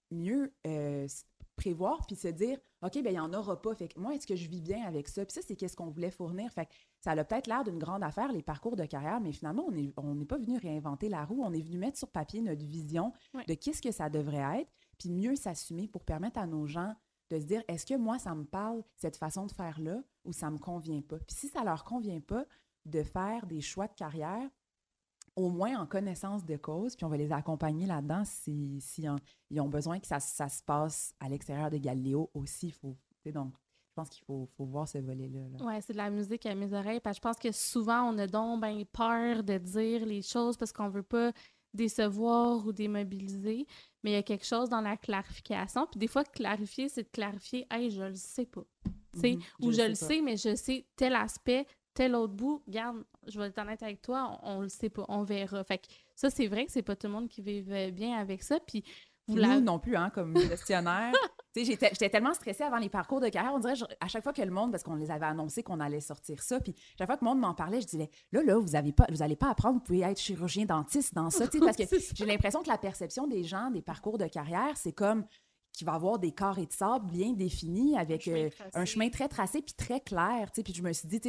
mieux euh, prévoir puis se dire OK, bien, il n'y en aura pas. Fait que moi, est-ce que je vis bien avec ça? Puis ça, c'est qu'est-ce qu'on voulait fournir. Fait que ça a peut-être l'air d'une grande affaire, les parcours de carrière, mais finalement, on n'est on pas venu réinventer la roue. On est venu mettre sur papier notre vision de qu'est-ce que ça devrait être puis mieux s'assumer pour permettre à nos gens de se dire est-ce que moi, ça me parle, cette façon de faire-là, ou ça ne me convient pas? Puis si ça ne leur convient pas, de faire des choix de carrière, au moins en connaissance de cause, puis on va les accompagner là-dedans si, ils ont besoin que ça, se passe à l'extérieur de Galiléo aussi. Faut, donc, je pense qu'il faut, voir ce volet-là. Oui, c'est de la musique à mes oreilles. Parce que je pense que souvent, on a donc ben, peur de dire les choses parce qu'on veut pas décevoir ou démobiliser, mais il y a quelque chose dans la clarification. Puis des fois, clarifier, c'est de clarifier, hey, je le sais pas. Mhm, ou je, le sais, mais je sais tel aspect, tel autre bout. Regarde, je vais être honnête avec toi, on, ne le sait pas, on verra. Fait que ça, c'est vrai que c'est pas tout le monde qui vive bien avec ça. Puis vous Nous non plus, hein, comme gestionnaire. J'étais tellement stressée avant les parcours de carrière. On dirait, à chaque fois que le monde, parce qu'on les avait annoncés qu'on allait sortir ça, puis chaque fois que le monde m'en parlait, je disais, là, là, vous n'allez pas, vous pas apprendre, vous pouvez être chirurgien dentiste dans ça. parce que j'ai l'impression que la perception des gens des parcours de carrière, c'est comme qu'il va avoir des carrés de sable bien définis avec un chemin, euh, très tracé puis très clair. Puis je me suis dit,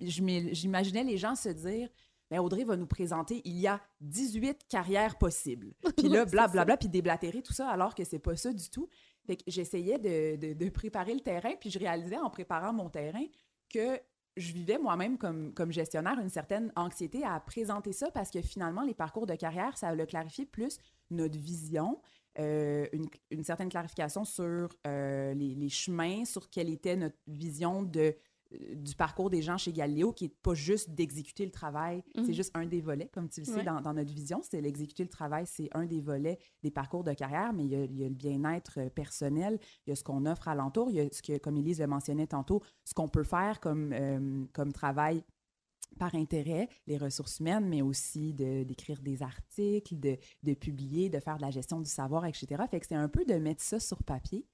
j'imaginais les gens se dire, mais Audrey va nous présenter, il y a 18 carrières possibles. Puis là, blablabla, puis déblatérer tout ça, alors que c'est pas ça du tout. Fait que j'essayais de, préparer le terrain, puis je réalisais en préparant mon terrain que je vivais moi-même comme, gestionnaire une certaine anxiété à présenter ça parce que finalement, les parcours de carrière, ça a clarifié plus notre vision, euh, une, certaine clarification sur euh, les, chemins, sur quelle était notre vision de du parcours des gens chez Galileo, qui n'est pas juste d'exécuter le travail, c'est mhm. juste un des volets, comme tu le sais, dans, notre vision, c'est l'exécuter le travail, c'est un des volets des parcours de carrière, mais il y a, le bien-être euh, personnel, il y a ce qu'on offre alentour, il y a ce que, comme Elise le mentionnait tantôt, ce qu'on peut faire comme, euh, comme travail par intérêt, les ressources humaines, mais aussi d'écrire des articles, de, de, publier, de faire de la gestion du savoir, etc. Fait que c'est un peu de mettre ça sur papier.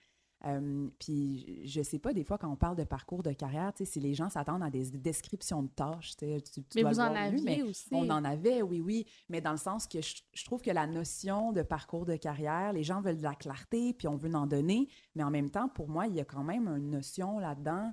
Euh, puis je sais pas, des fois, quand on parle de parcours de carrière, si les gens s'attendent à des descriptions de tâches, tu, mais vous en aviez aussi. On en avait, oui, oui, mais dans le sens que je, trouve que la notion de parcours de carrière, les gens veulent de la clarté, puis on veut en donner, mais en même temps, pour moi, il y a quand même une notion là-dedans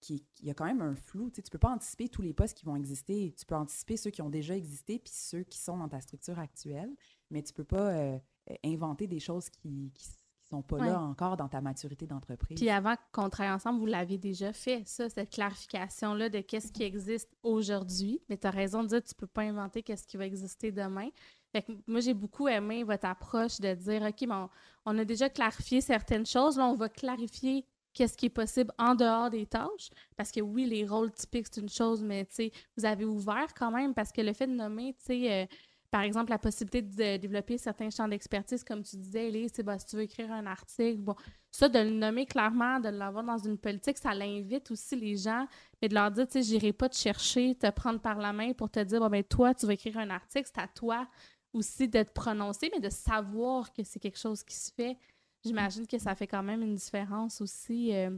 qui, il y a quand même un flou. Tu ne peux pas anticiper tous les postes qui vont exister. Tu peux anticiper ceux qui ont déjà existé, puis ceux qui sont dans ta structure actuelle, mais tu peux pas euh, inventer des choses qui, qui sont pas là encore dans ta maturité d'entreprise. Puis avant qu'on travaille ensemble, vous l'aviez déjà fait, ça, cette clarification-là de qu'est-ce qui existe aujourd'hui. Mais tu as raison de dire que tu peux pas inventer qu'est-ce qui va exister demain. Fait que moi, j'ai beaucoup aimé votre approche de dire, OK, bon, on a déjà clarifié certaines choses. Là, on va clarifier qu'est-ce qui est possible en dehors des tâches. Parce que oui, les rôles typiques, c'est une chose, mais tu sais, vous avez ouvert quand même parce que le fait de nommer, tu sais, euh, par exemple, la possibilité de développer certains champs d'expertise, comme tu disais, Elise, bah, si tu veux écrire un article, bon, ça, de le nommer clairement, de l'avoir dans une politique, ça l'invite aussi les gens, mais de leur dire, tu sais, j'irai pas te chercher, te prendre par la main pour te dire, bon, ben, toi, tu vas écrire un article, c'est à toi aussi de te prononcer, mais de savoir que c'est quelque chose qui se fait. J'imagine que ça fait quand même une différence aussi euh,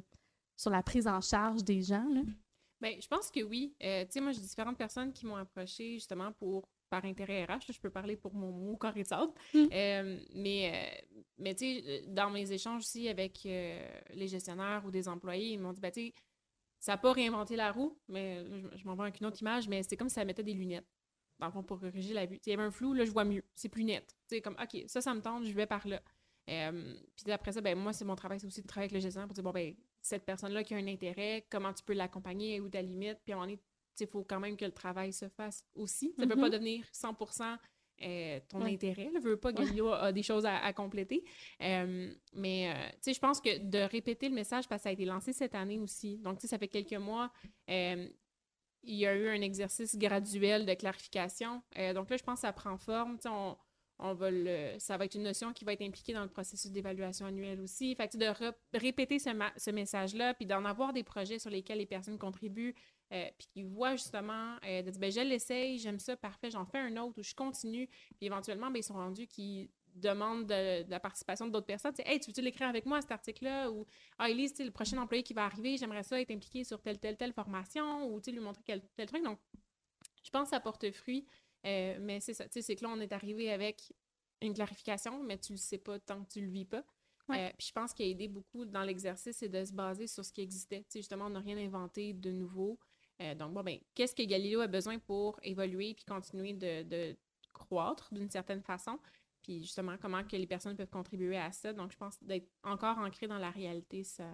sur la prise en charge des gens. Là. Bien, je pense que oui. Euh, tu sais, moi, j'ai différentes personnes qui m'ont approché justement pour par intérêt RH. je peux parler pour mon mot corps et mm. euh, mais euh, mais tu sais, dans mes échanges aussi avec euh, les gestionnaires ou des employés, ils m'ont dit, ben, tu sais, ça n'a pas réinventé la roue, mais je, m'en vais avec une autre image, mais c'est comme si ça mettait des lunettes, dans le fond, pour corriger la vue. Il y avait un flou, là, je vois mieux. C'est plus net. Tu sais, comme, OK, ça, ça me tente, je vais par là. puis après ça, ben, moi, c'est mon travail, c'est aussi de travailler avec le gestionnaire pour dire, bon, ben, cette personne-là qui a un intérêt, comment tu peux l'accompagner ou ta limite, puis à un moment donné, il faut quand même que le travail se fasse aussi. Ça ne peut pas mm-hmm. devenir 100% euh, ton intérêt. Ne veut pas Galileo a des choses à, compléter. Euh, mais euh, je pense que de répéter le message, parce que ça a été lancé cette année aussi. Donc, ça fait quelques mois. il y a eu un exercice graduel de clarification. donc là, je pense que ça prend forme. On, on va le, ça va être une notion qui va être impliquée dans le processus d'évaluation annuelle aussi. Fait de répéter ce, ce message-là, puis d'en avoir des projets sur lesquels les personnes contribuent, euh, puis qui voient justement, euh, de dire, ben, je l'essaye, j'aime ça, parfait, j'en fais un autre ou je continue. Puis éventuellement, ben, ils sont rendus qui demandent de, la participation d'autres personnes. Tu hey, tu veux-tu l'écrire avec moi, cet article-là? Ou, ah, Elise, le prochain employé qui va arriver, j'aimerais ça être impliqué sur telle, telle, telle formation ou lui montrer quel, tel truc. Donc, je pense que ça porte fruit. Euh, mais c'est ça, tu sais, c'est que là, on est arrivé avec une clarification, mais tu le sais pas tant que tu le vis pas. puis je pense qu'il a aidé beaucoup dans l'exercice, c'est de se baser sur ce qui existait. Tu sais, justement, on n'a rien inventé de nouveau. Euh, donc, bon, ben, qu'est-ce que Galileo a besoin pour évoluer puis continuer de, croître d'une certaine façon? Puis justement, comment que les personnes peuvent contribuer à ça? Donc, je pense d'être encore ancré dans la réalité, ça,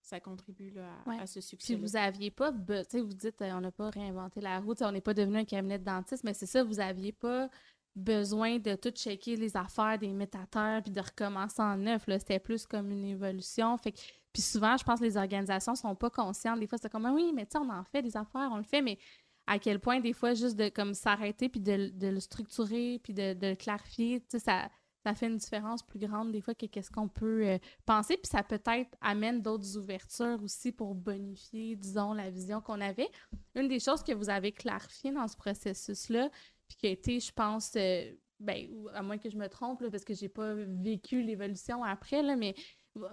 ça contribue à, ce succès. Puis vous n'aviez pas, tu sais, vous dites, euh, on n'a pas réinventé la route, on n'est pas devenu un cabinet de dentiste, mais c'est ça, vous n'aviez pas besoin de tout checker les affaires des métateurs puis de recommencer en neuf. C'était plus comme une évolution. Fait que puis souvent, je pense que les organisations sont pas conscientes. Des fois, c'est comme, ah oui, mais tu sais, on en fait des affaires, on le fait, mais à quel point, des fois, juste de comme s'arrêter, puis de, le structurer, puis de, le clarifier, ça, fait une différence plus grande, des fois, que qu'est-ce qu'on peut euh, penser. Puis ça peut-être amène d'autres ouvertures aussi pour bonifier, disons, la vision qu'on avait. Une des choses que vous avez clarifiées dans ce processus-là, puis qui a été, je pense, euh, ben, à moins que je me trompe, parce que j'ai pas vécu l'évolution après, là, mais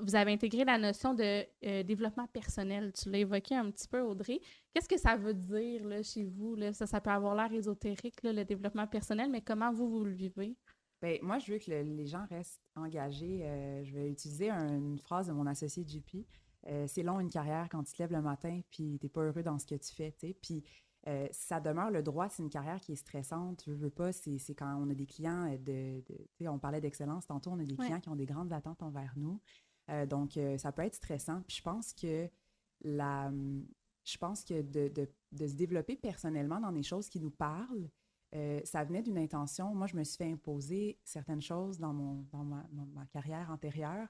vous avez intégré la notion de euh, développement personnel. Tu l'as évoqué un petit peu, Audrey. Qu'est-ce que ça veut dire là, chez vous? Là? Ça, ça peut avoir l'air ésotérique, là, le développement personnel, mais comment vous, vous le vivez? Bien, moi, je veux que les gens restent engagés. Euh, je vais utiliser une phrase de mon associé JP. Euh, c'est long une carrière quand tu te lèves le matin puis tu n'es pas heureux dans ce que tu fais. Puis euh, ça demeure le droit, c'est une carrière qui est stressante. Je veux pas, c'est quand on a des clients de. de on parlait d'excellence tantôt, on a des clients qui ont des grandes attentes envers nous. Donc, ça peut être stressant. Puis je pense que la. Je pense que de, de, se développer personnellement dans des choses qui nous parlent, euh, ça venait d'une intention. Moi, je me suis fait imposer certaines choses dans, mon, dans ma, carrière antérieure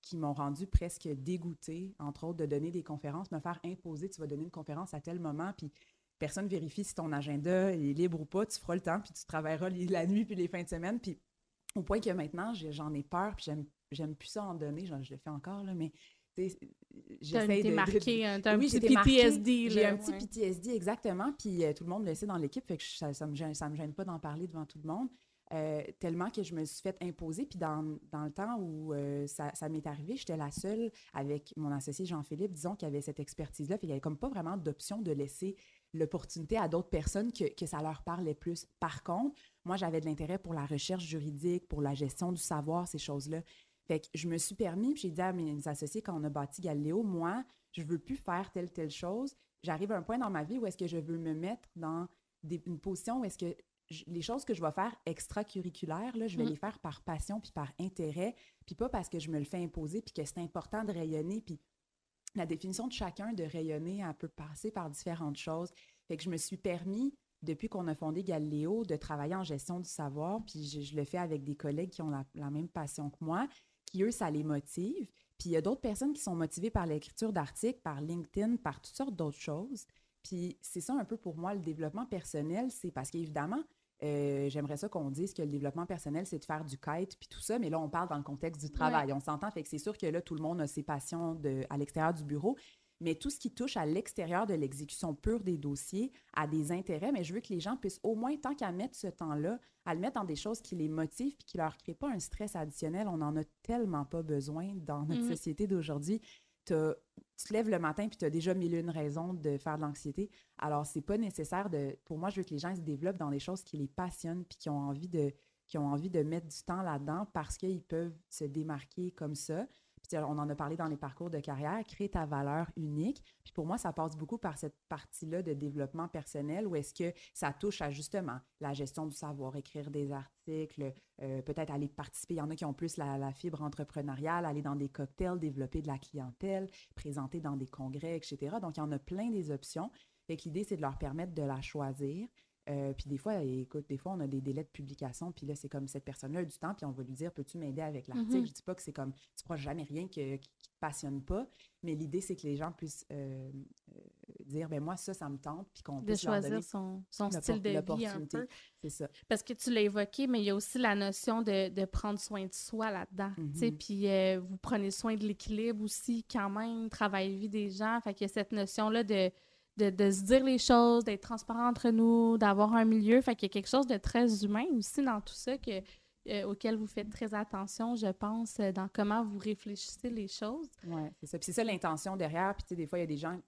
qui m'ont rendu presque dégoûtée, entre autres, de donner des conférences, me faire imposer, tu vas donner une conférence à tel moment, puis personne vérifie si ton agenda est libre ou pas, tu feras le temps, puis tu travailleras la nuit puis les fins de semaine, puis au point que maintenant, j'en ai peur, puis j'aime plus ça en donner, je le fais encore, là, mais j'essaie de... marqué, un petit PTSD. J'ai un petit PTSD, exactement. Puis euh, tout le monde le sait dans l'équipe, fait que ça ne me, gêne, me gêne pas d'en parler devant tout le monde. Euh, tellement que je me suis fait imposer. Puis dans, dans le temps où euh, ça, ça m'est arrivé, j'étais la seule avec mon associé Jean-Philippe, disons, qui avait cette expertise-là. Puis il n'y avait comme pas vraiment d'option de laisser l'opportunité à d'autres personnes que, que, ça leur parlait plus. Par contre, moi, j'avais de l'intérêt pour la recherche juridique, pour la gestion du savoir, ces choses-là. Fait que je me suis permis, puis j'ai dit à mes associés quand on a bâti Galéo, moi, je veux plus faire telle, telle chose. J'arrive à un point dans ma vie où est-ce que je veux me mettre dans une position où est-ce que les choses que je vais faire extracurriculaires, là, je vais mm-hmm. les faire par passion puis par intérêt, puis pas parce que je me le fais imposer puis que c'est important de rayonner. Puis la définition de chacun de rayonner, elle peut passer par différentes choses. Fait que je me suis permis, depuis qu'on a fondé Galéo, de travailler en gestion du savoir, puis je, le fais avec des collègues qui ont la même passion que moi qui, eux, ça les motive. Puis il y a d'autres personnes qui sont motivées par l'écriture d'articles, par LinkedIn, par toutes sortes d'autres choses. Puis c'est ça un peu pour moi le développement personnel, c'est parce qu'évidemment, euh, j'aimerais ça qu'on dise que le développement personnel, c'est de faire du kite puis tout ça, mais là, on parle dans le contexte du travail. On s'entend, fait que c'est sûr que là, tout le monde a ses passions de, à l'extérieur du bureau, mais tout ce qui touche à l'extérieur de l'exécution pure des dossiers a des intérêts, mais je veux que les gens puissent au moins, tant qu'à mettre ce temps-là, à le mettre dans des choses qui les motivent puis qui leur créent pas un stress additionnel. On n'en a tellement pas besoin dans notre mm-hmm. société d'aujourd'hui. Tu te lèves le matin puis tu as déjà mille une raisons de faire de l'anxiété. Alors, c'est pas nécessaire de. Pour moi, je veux que les gens se développent dans des choses qui les passionnent puis qui ont envie de qui ont envie de mettre du temps là-dedans parce qu'ils peuvent se démarquer comme ça on en a parlé dans les parcours de carrière, créer ta valeur unique. Puis pour moi, ça passe beaucoup par cette partie-là de développement personnel où est-ce que ça touche à justement la gestion du savoir, écrire des articles, euh, peut-être aller participer. Il y en a qui ont plus la, fibre entrepreneuriale, aller dans des cocktails, développer de la clientèle, présenter dans des congrès, etc. Donc, il y en a plein des options. L'idée, c'est de leur permettre de la choisir. Euh, puis des fois, écoute, des fois, on a des délais de publication, puis là, c'est comme cette personne-là a du temps, puis on va lui dire Peux-tu m'aider avec l'article? Je mm-hmm. Je dis pas que c'est comme tu ne jamais rien qui ne te passionne pas, mais l'idée, c'est que les gens puissent euh, euh, dire ben moi, ça, ça me tente, puis qu'on puisse. Choisir son, son style de vie un peu. C'est ça. Parce que tu l'as évoqué, mais il y a aussi la notion de, de prendre soin de soi là-dedans. Mm-hmm. Puis vous prenez soin de l'équilibre aussi, quand même, travail-vie des gens. Fait qu'il y a cette notion-là de de, se dire les choses, d'être transparent entre nous, d'avoir un milieu. Fait qu'il y a quelque chose de très humain aussi dans tout ça que, euh, auquel vous faites très attention, je pense, euh, dans comment vous réfléchissez les choses. Oui, c'est ça. Puis c'est ça l'intention derrière. Puis tu sais, des fois, il y a des gens,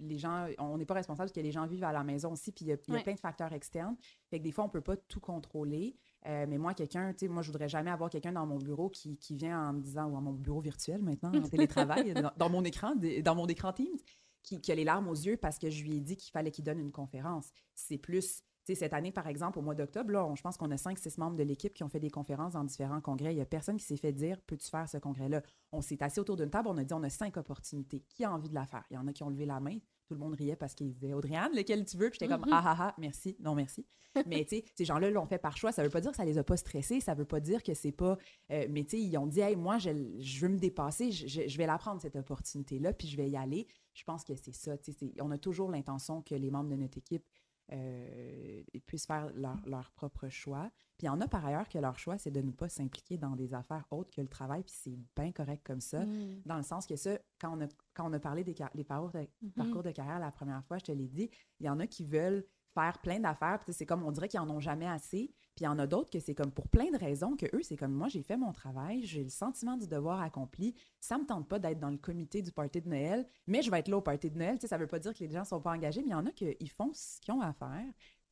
les gens, on n'est pas responsable parce que les gens vivent à la maison aussi, puis il y a, plein de facteurs externes. Fait que des fois, on ne peut pas tout contrôler. Euh, mais moi, quelqu'un, tu sais, moi, je voudrais jamais avoir quelqu'un dans mon bureau qui, qui, vient en me disant, ou dans mon bureau virtuel maintenant, en télétravail, dans, dans, mon écran, dans mon écran Teams, qui, a les larmes aux yeux parce que je lui ai dit qu'il fallait qu'il donne une conférence. C'est plus cette année, par exemple, au mois d'octobre, là, je pense qu'on a cinq, six membres de l'équipe qui ont fait des conférences dans différents congrès. Il n'y a personne qui s'est fait dire Peux-tu faire ce congrès-là? On s'est assis autour d'une table, on a dit On a cinq opportunités. Qui a envie de la faire? Il y en a qui ont levé la main. Tout le monde riait parce qu'ils disaient Audriane, lequel tu veux? Puis j'étais comme mm-hmm. Ah ah ah, merci, non merci. mais tu sais, ces gens-là l'ont fait par choix. Ça ne veut pas dire que ça les a pas stressés. Ça ne veut pas dire que c'est pas. Euh, mais tu sais, ils ont dit Hey, moi, je, veux me dépasser. Je, je vais la prendre, cette opportunité-là, puis je vais y aller. Je pense que c'est ça. On a toujours l'intention que les membres de notre équipe euh, puissent faire leur, propre choix. Puis il y en a par ailleurs que leur choix, c'est de ne pas s'impliquer dans des affaires autres que le travail, puis c'est bien correct comme ça, mm. dans le sens que ça, quand on a, quand on a parlé des, parcours, de, mm-hmm. parcours de carrière la première fois, je te l'ai dit, il y en a qui veulent faire plein d'affaires, puis c'est comme on dirait qu'ils en ont jamais assez, Il y en a d'autres que c'est comme pour plein de raisons que eux, c'est comme moi, j'ai fait mon travail, j'ai le sentiment du devoir accompli. Ça me tente pas d'être dans le comité du party de Noël, mais je vais être là au party de Noël. Tu sais, ça veut pas dire que les gens sont pas engagés, mais il y en a qui font ce qu'ils ont à faire.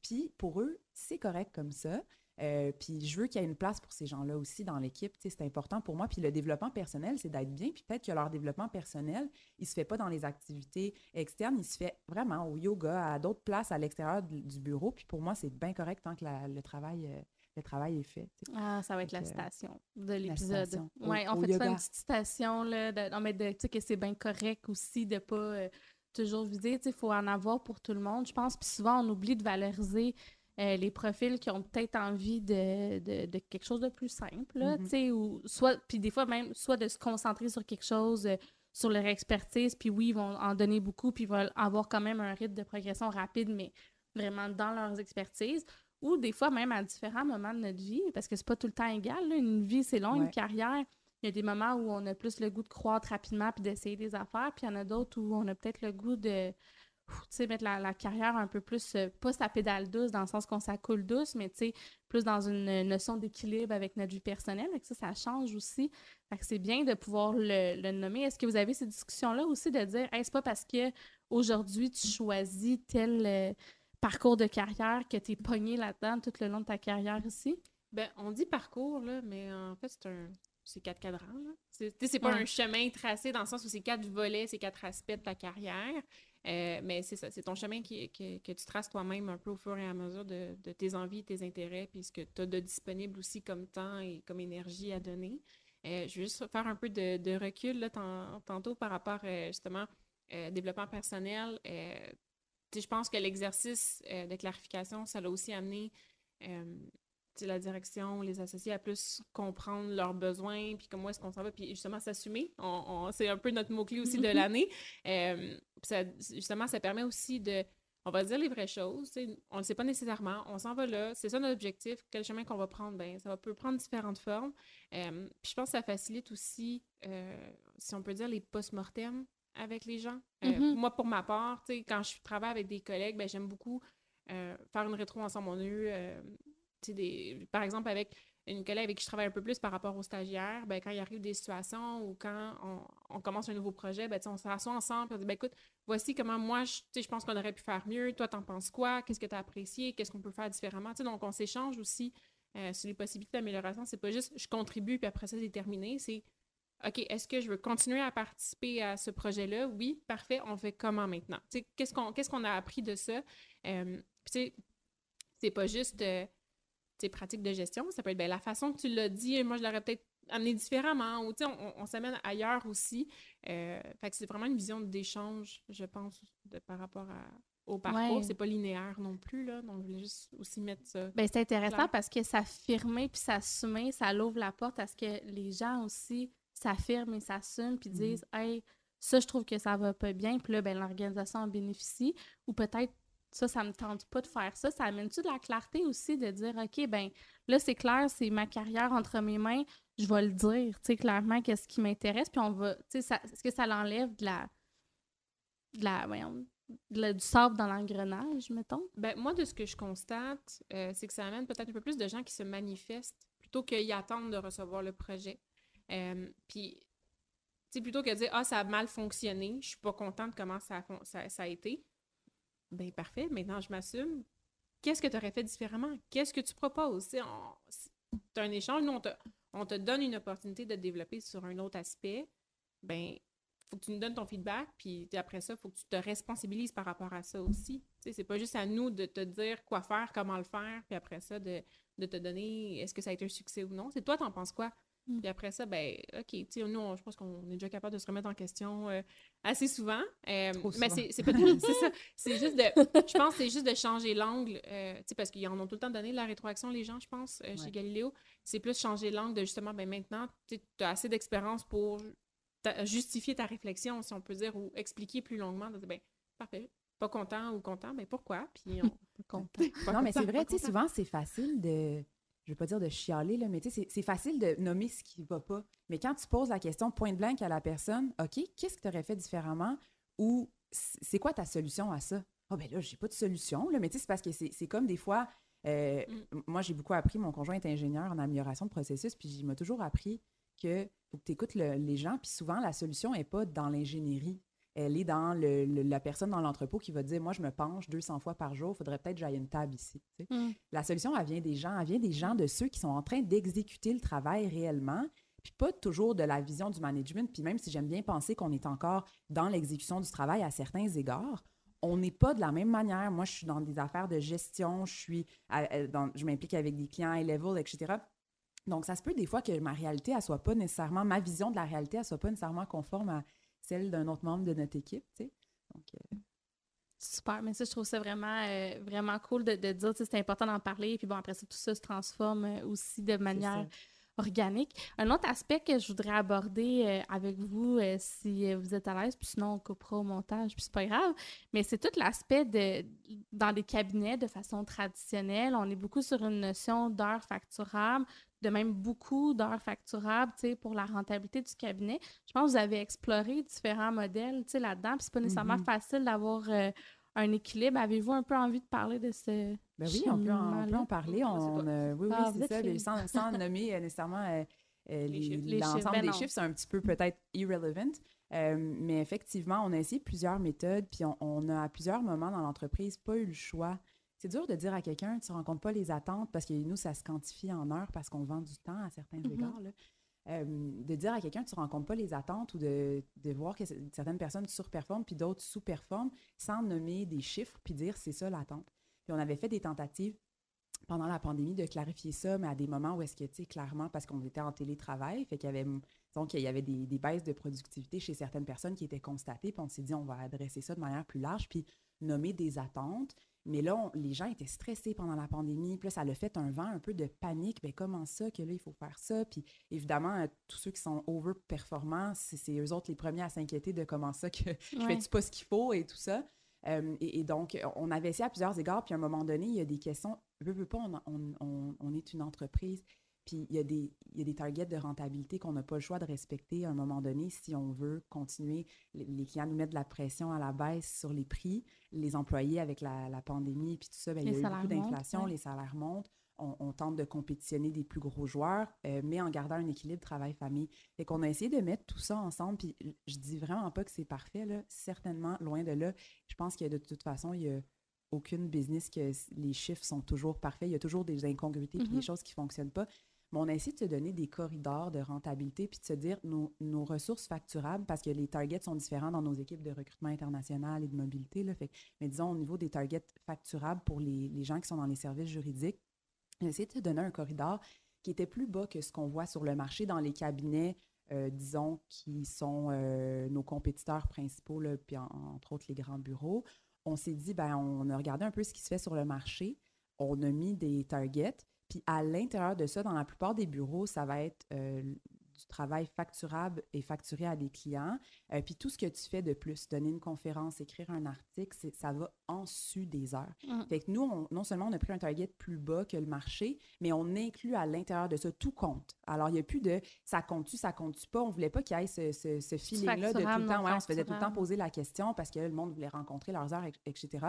Puis pour eux, c'est correct comme ça. Euh, puis je veux qu'il y ait une place pour ces gens-là aussi dans l'équipe. C'est important pour moi. Puis le développement personnel, c'est d'être bien. Puis peut-être que leur développement personnel, il se fait pas dans les activités externes, il se fait vraiment au yoga, à d'autres places à l'extérieur du bureau. Puis pour moi, c'est bien correct tant que le travail... Euh, le travail est fait. Ah, ça va être la citation de l'épisode. Oui, on fait ça une petite citation, là, de, mais de, que c'est bien correct aussi de ne pas euh, toujours viser. Il faut en avoir pour tout le monde, je pense. Puis souvent, on oublie de valoriser euh, les profils qui ont peut-être envie de, de, quelque chose de plus simple, là, mm-hmm. ou soit, puis des fois même, soit de se concentrer sur quelque chose, euh, sur leur expertise, puis oui, ils vont en donner beaucoup, puis ils vont avoir quand même un rythme de progression rapide, mais vraiment dans leurs expertises, ou des fois même à différents moments de notre vie, parce que c'est pas tout le temps égal, une vie c'est long, une carrière, il y a des moments où on a plus le goût de croître rapidement puis d'essayer des affaires, puis il y en a d'autres où on a peut-être le goût de sais, mettre la, carrière un peu plus, euh, pas sa pédale douce dans le sens qu'on s'accoule douce, mais tu sais, plus dans une notion d'équilibre avec notre vie personnelle. Et ça, ça change aussi. Fait que c'est bien de pouvoir le, nommer. Est-ce que vous avez ces discussions-là aussi de dire, hey, c'est pas parce que aujourd'hui tu choisis tel euh, parcours de carrière que tu es pogné là-dedans tout le long de ta carrière ici? Ben, on dit parcours, là, mais en fait, c'est un c'est quatre cadrans. C'est pas un chemin tracé dans le sens où c'est quatre volets, c'est quatre aspects de ta carrière. Euh, mais c'est ça, c'est ton chemin qui, que tu traces toi-même un peu au fur et à mesure de, tes envies, tes intérêts, puis ce que tu as de disponible aussi comme temps et comme énergie à donner. Euh, je vais juste faire un peu de, recul tantôt par rapport euh, justement au développement personnel. je pense que l'exercice de clarification, ça l'a aussi amené la direction, les associés à plus comprendre leurs besoins, puis comment est-ce qu'on s'en va, puis justement s'assumer. c'est un peu notre mot-clé aussi de l'année. Euh, justement, ça permet aussi de, on va dire les vraies choses. On ne le sait pas nécessairement, on s'en va là, c'est ça notre objectif. Quel chemin qu'on va prendre, ben ça peut prendre différentes formes. Euh, puis je pense que ça facilite aussi, euh, si on peut dire, les post-mortem avec les gens. Mm-hmm. Moi, pour ma part, quand je travaille avec des collègues, ben, j'aime beaucoup faire une rétro ensemble. On a eu par exemple, avec une collègue avec qui je travaille un peu plus par rapport aux stagiaires, ben, quand il arrive des situations ou quand on, commence un nouveau projet, ben, on s'assoit ensemble et on dit ben, écoute, voici comment moi, je, je pense qu'on aurait pu faire mieux. Toi, t'en penses quoi? Qu'est-ce que tu as apprécié? Qu'est-ce qu'on peut faire différemment? donc, on s'échange aussi euh, sur les possibilités d'amélioration. C'est pas juste je contribue puis après ça, c'est terminé. C'est OK, est-ce que je veux continuer à participer à ce projet-là? Oui, parfait. On fait comment maintenant? Qu'est-ce qu'on qu'est-ce qu'on a appris de ça? Euh, c'est pas juste. Euh, tes pratiques de gestion. Ça peut être ben, la façon que tu l'as dit, moi, je l'aurais peut-être amené différemment, ou on, on s'amène ailleurs aussi. Euh, fait que c'est vraiment une vision d'échange, je pense, de, par rapport au parcours. C'est pas linéaire non plus, là. Donc, je voulais juste aussi mettre ça. Ben, c'est intéressant parce que s'affirmer puis s'assumer, ça l'ouvre la porte à ce que les gens aussi s'affirment et s'assument puis mm-hmm. disent Hey, ça, je trouve que ça va pas bien. Puis là, ben, l'organisation en bénéficie. Ou peut-être ça, ça me tente pas de faire ça. Ça amène-tu de la clarté aussi de dire, OK, ben là, c'est clair, c'est ma carrière entre mes mains, je vais le dire, tu sais, clairement, qu'est-ce qui m'intéresse, puis on va, tu sais, est-ce que ça l'enlève de la, de la, voyons, du sable dans l'engrenage, mettons? Ben, moi, de ce que je constate, euh, c'est que ça amène peut-être un peu plus de gens qui se manifestent plutôt qu'ils attendent de recevoir le projet. Euh, puis, tu sais, plutôt que de dire, ah, ça a mal fonctionné, je suis pas contente de comment ça ça, ça a été ben parfait, maintenant je m'assume. Qu'est-ce que tu aurais fait différemment? Qu'est-ce que tu proposes? C'est un échange, nous, on te, donne une opportunité de te développer sur un autre aspect. Ben, faut que tu nous donnes ton feedback, puis après ça, il faut que tu te responsabilises par rapport à ça aussi. Tu sais, c'est pas juste à nous de te dire quoi faire, comment le faire, puis après ça, de, de te donner est-ce que ça a été un succès ou non. C'est toi, t'en penses quoi? Mm. Puis après ça, ben, OK, nous, je pense qu'on est déjà capable de se remettre en question euh, assez souvent. Euh, mais c'est pas c'est ça. C'est juste de. Je pense que c'est juste de changer l'angle, euh, parce qu'ils en ont tout le temps donné de la rétroaction, les gens, je pense, chez Galiléo. C'est plus changer l'angle de justement, ben maintenant, tu as assez d'expérience pour justifier ta réflexion, si on peut dire, ou expliquer plus longuement. De dire, ben, parfait, pas content ou content, mais ben, pourquoi? Puis on. content. non, mais c'est vrai, tu sais, souvent, c'est facile de je veux pas dire de chialer, là, mais c'est facile de nommer ce qui va pas. Mais quand tu poses la question point blank à la personne, OK, qu'est-ce que tu aurais fait différemment? Ou c'est quoi ta solution à ça? Ah, oh, ben là, j'ai pas de solution, là, mais tu sais, c'est parce que c'est comme des fois, Euh, moi, j'ai beaucoup appris, mon conjoint est ingénieur en amélioration de processus, puis il m'a toujours appris que faut que tu écoutes les gens, puis souvent, la solution n'est pas dans l'ingénierie. Elle est dans le, la personne dans l'entrepôt qui va dire Moi, je me penche 200 fois par jour, il faudrait peut-être que j'aille une table ici. Mm. La solution, elle vient des gens, elle vient des gens, de ceux qui sont en train d'exécuter le travail réellement, puis pas toujours de la vision du management. Puis même si j'aime bien penser qu'on est encore dans l'exécution du travail à certains égards, on n'est pas de la même manière. Moi, je suis dans des affaires de gestion, je suis je m'implique avec des clients high level, etc. Donc, ça se peut des fois que ma réalité, elle soit pas nécessairement, ma vision de la réalité, elle soit pas nécessairement conforme à celle d'un autre membre de notre équipe, tu sais. Donc, euh, Super, mais ça, je trouve ça vraiment, euh, vraiment cool de, de dire, c'est important d'en parler. Puis bon, après ça, tout ça se transforme euh, aussi de manière organique. Un autre aspect que je voudrais aborder euh, avec vous, euh, si vous êtes à l'aise, puis sinon on coupera au montage, puis c'est pas grave, mais c'est tout l'aspect de, dans les cabinets de façon traditionnelle, on est beaucoup sur une notion d'heures facturables, de même beaucoup d'heures facturables, tu sais, pour la rentabilité du cabinet. Je pense que vous avez exploré différents modèles, tu sais, là-dedans, puis c'est pas nécessairement mm-hmm. facile d'avoir euh, un équilibre. Avez-vous un peu envie de parler de ce. Ben oui, on peut, en, parler. On, oui, oui, ah, c'est ça. Sans, nommer euh, nécessairement euh, euh, l'ensemble ben des chiffres, c'est un petit peu peut-être irrelevant. mais effectivement, on a essayé plusieurs méthodes, puis on, a à plusieurs moments dans l'entreprise pas eu le choix. C'est dur de dire à quelqu'un, tu ne rencontres pas les attentes, parce que nous, ça se quantifie en heures parce qu'on vend du temps à certains mm-hmm. égards. Là. Euh, de dire à quelqu'un que tu ne rencontres pas les attentes ou de, voir que certaines personnes surperforment puis d'autres sous-performent sans nommer des chiffres puis dire c'est ça l'attente. Puis on avait fait des tentatives pendant la pandémie de clarifier ça, mais à des moments où est-ce que, tu sais, clairement, parce qu'on était en télétravail, fait qu'il y avait, donc, il y avait des, des, baisses de productivité chez certaines personnes qui étaient constatées, puis on s'est dit, on va adresser ça de manière plus large, puis nommer des attentes, mais là, les gens étaient stressés pendant la pandémie. Puis là, ça a fait un vent un peu de panique. Bien, comment ça que là, il faut faire ça? Puis évidemment, euh, tous ceux qui sont over-performants, c'est eux autres les premiers à s'inquiéter de comment ça que je fais-tu pas ce qu'il faut et tout ça. Euh, et, donc, on avait essayé à plusieurs égards. Puis à un moment donné, il y a des questions. Veux, veux pas, on est une entreprise. Puis il y, a des, il y a des targets de rentabilité qu'on n'a pas le choix de respecter à un moment donné si on veut continuer. Les, clients nous mettent de la pression à la baisse sur les prix. Les employés, avec la, la pandémie puis tout ça, bien, il y a eu beaucoup d'inflation, les salaires montent. On, tente de compétitionner des plus gros joueurs, euh, mais en gardant un équilibre travail-famille. Fait qu'on a essayé de mettre tout ça ensemble, puis je dis vraiment pas que c'est parfait, là. certainement, loin de là. Je pense que de toute façon, il y a aucune business que les chiffres sont toujours parfaits. Il y a toujours des incongruités, puis des mm-hmm. choses qui ne fonctionnent pas. On a essayé de se donner des corridors de rentabilité puis de se dire nos, ressources facturables, parce que les targets sont différents dans nos équipes de recrutement international et de mobilité. Mais disons, au niveau des targets facturables pour les, gens qui sont dans les services juridiques, on a essayé de se donner un corridor qui était plus bas que ce qu'on voit sur le marché dans les cabinets, euh, disons, qui sont euh, nos compétiteurs principaux, puis entre autres les grands bureaux. On s'est dit, ben, on a regardé un peu ce qui se fait sur le marché. On a mis des targets. Puis à l'intérieur de ça, dans la plupart des bureaux, ça va être euh, du travail facturable et facturé à des clients. Euh, puis tout ce que tu fais de plus, donner une conférence, écrire un article, ça va en su des heures. Mmh. Fait que nous, non seulement on a pris un target plus bas que le marché, mais on inclut à l'intérieur de ça tout compte. Alors, il n'y a plus de ça compte-tu, ça compte-tu pas. On ne voulait pas qu'il y ait ce, ce, feeling-là de tout le temps. Ouais, on se faisait tout le temps poser la question parce que le monde voulait rencontrer leurs heures, etc.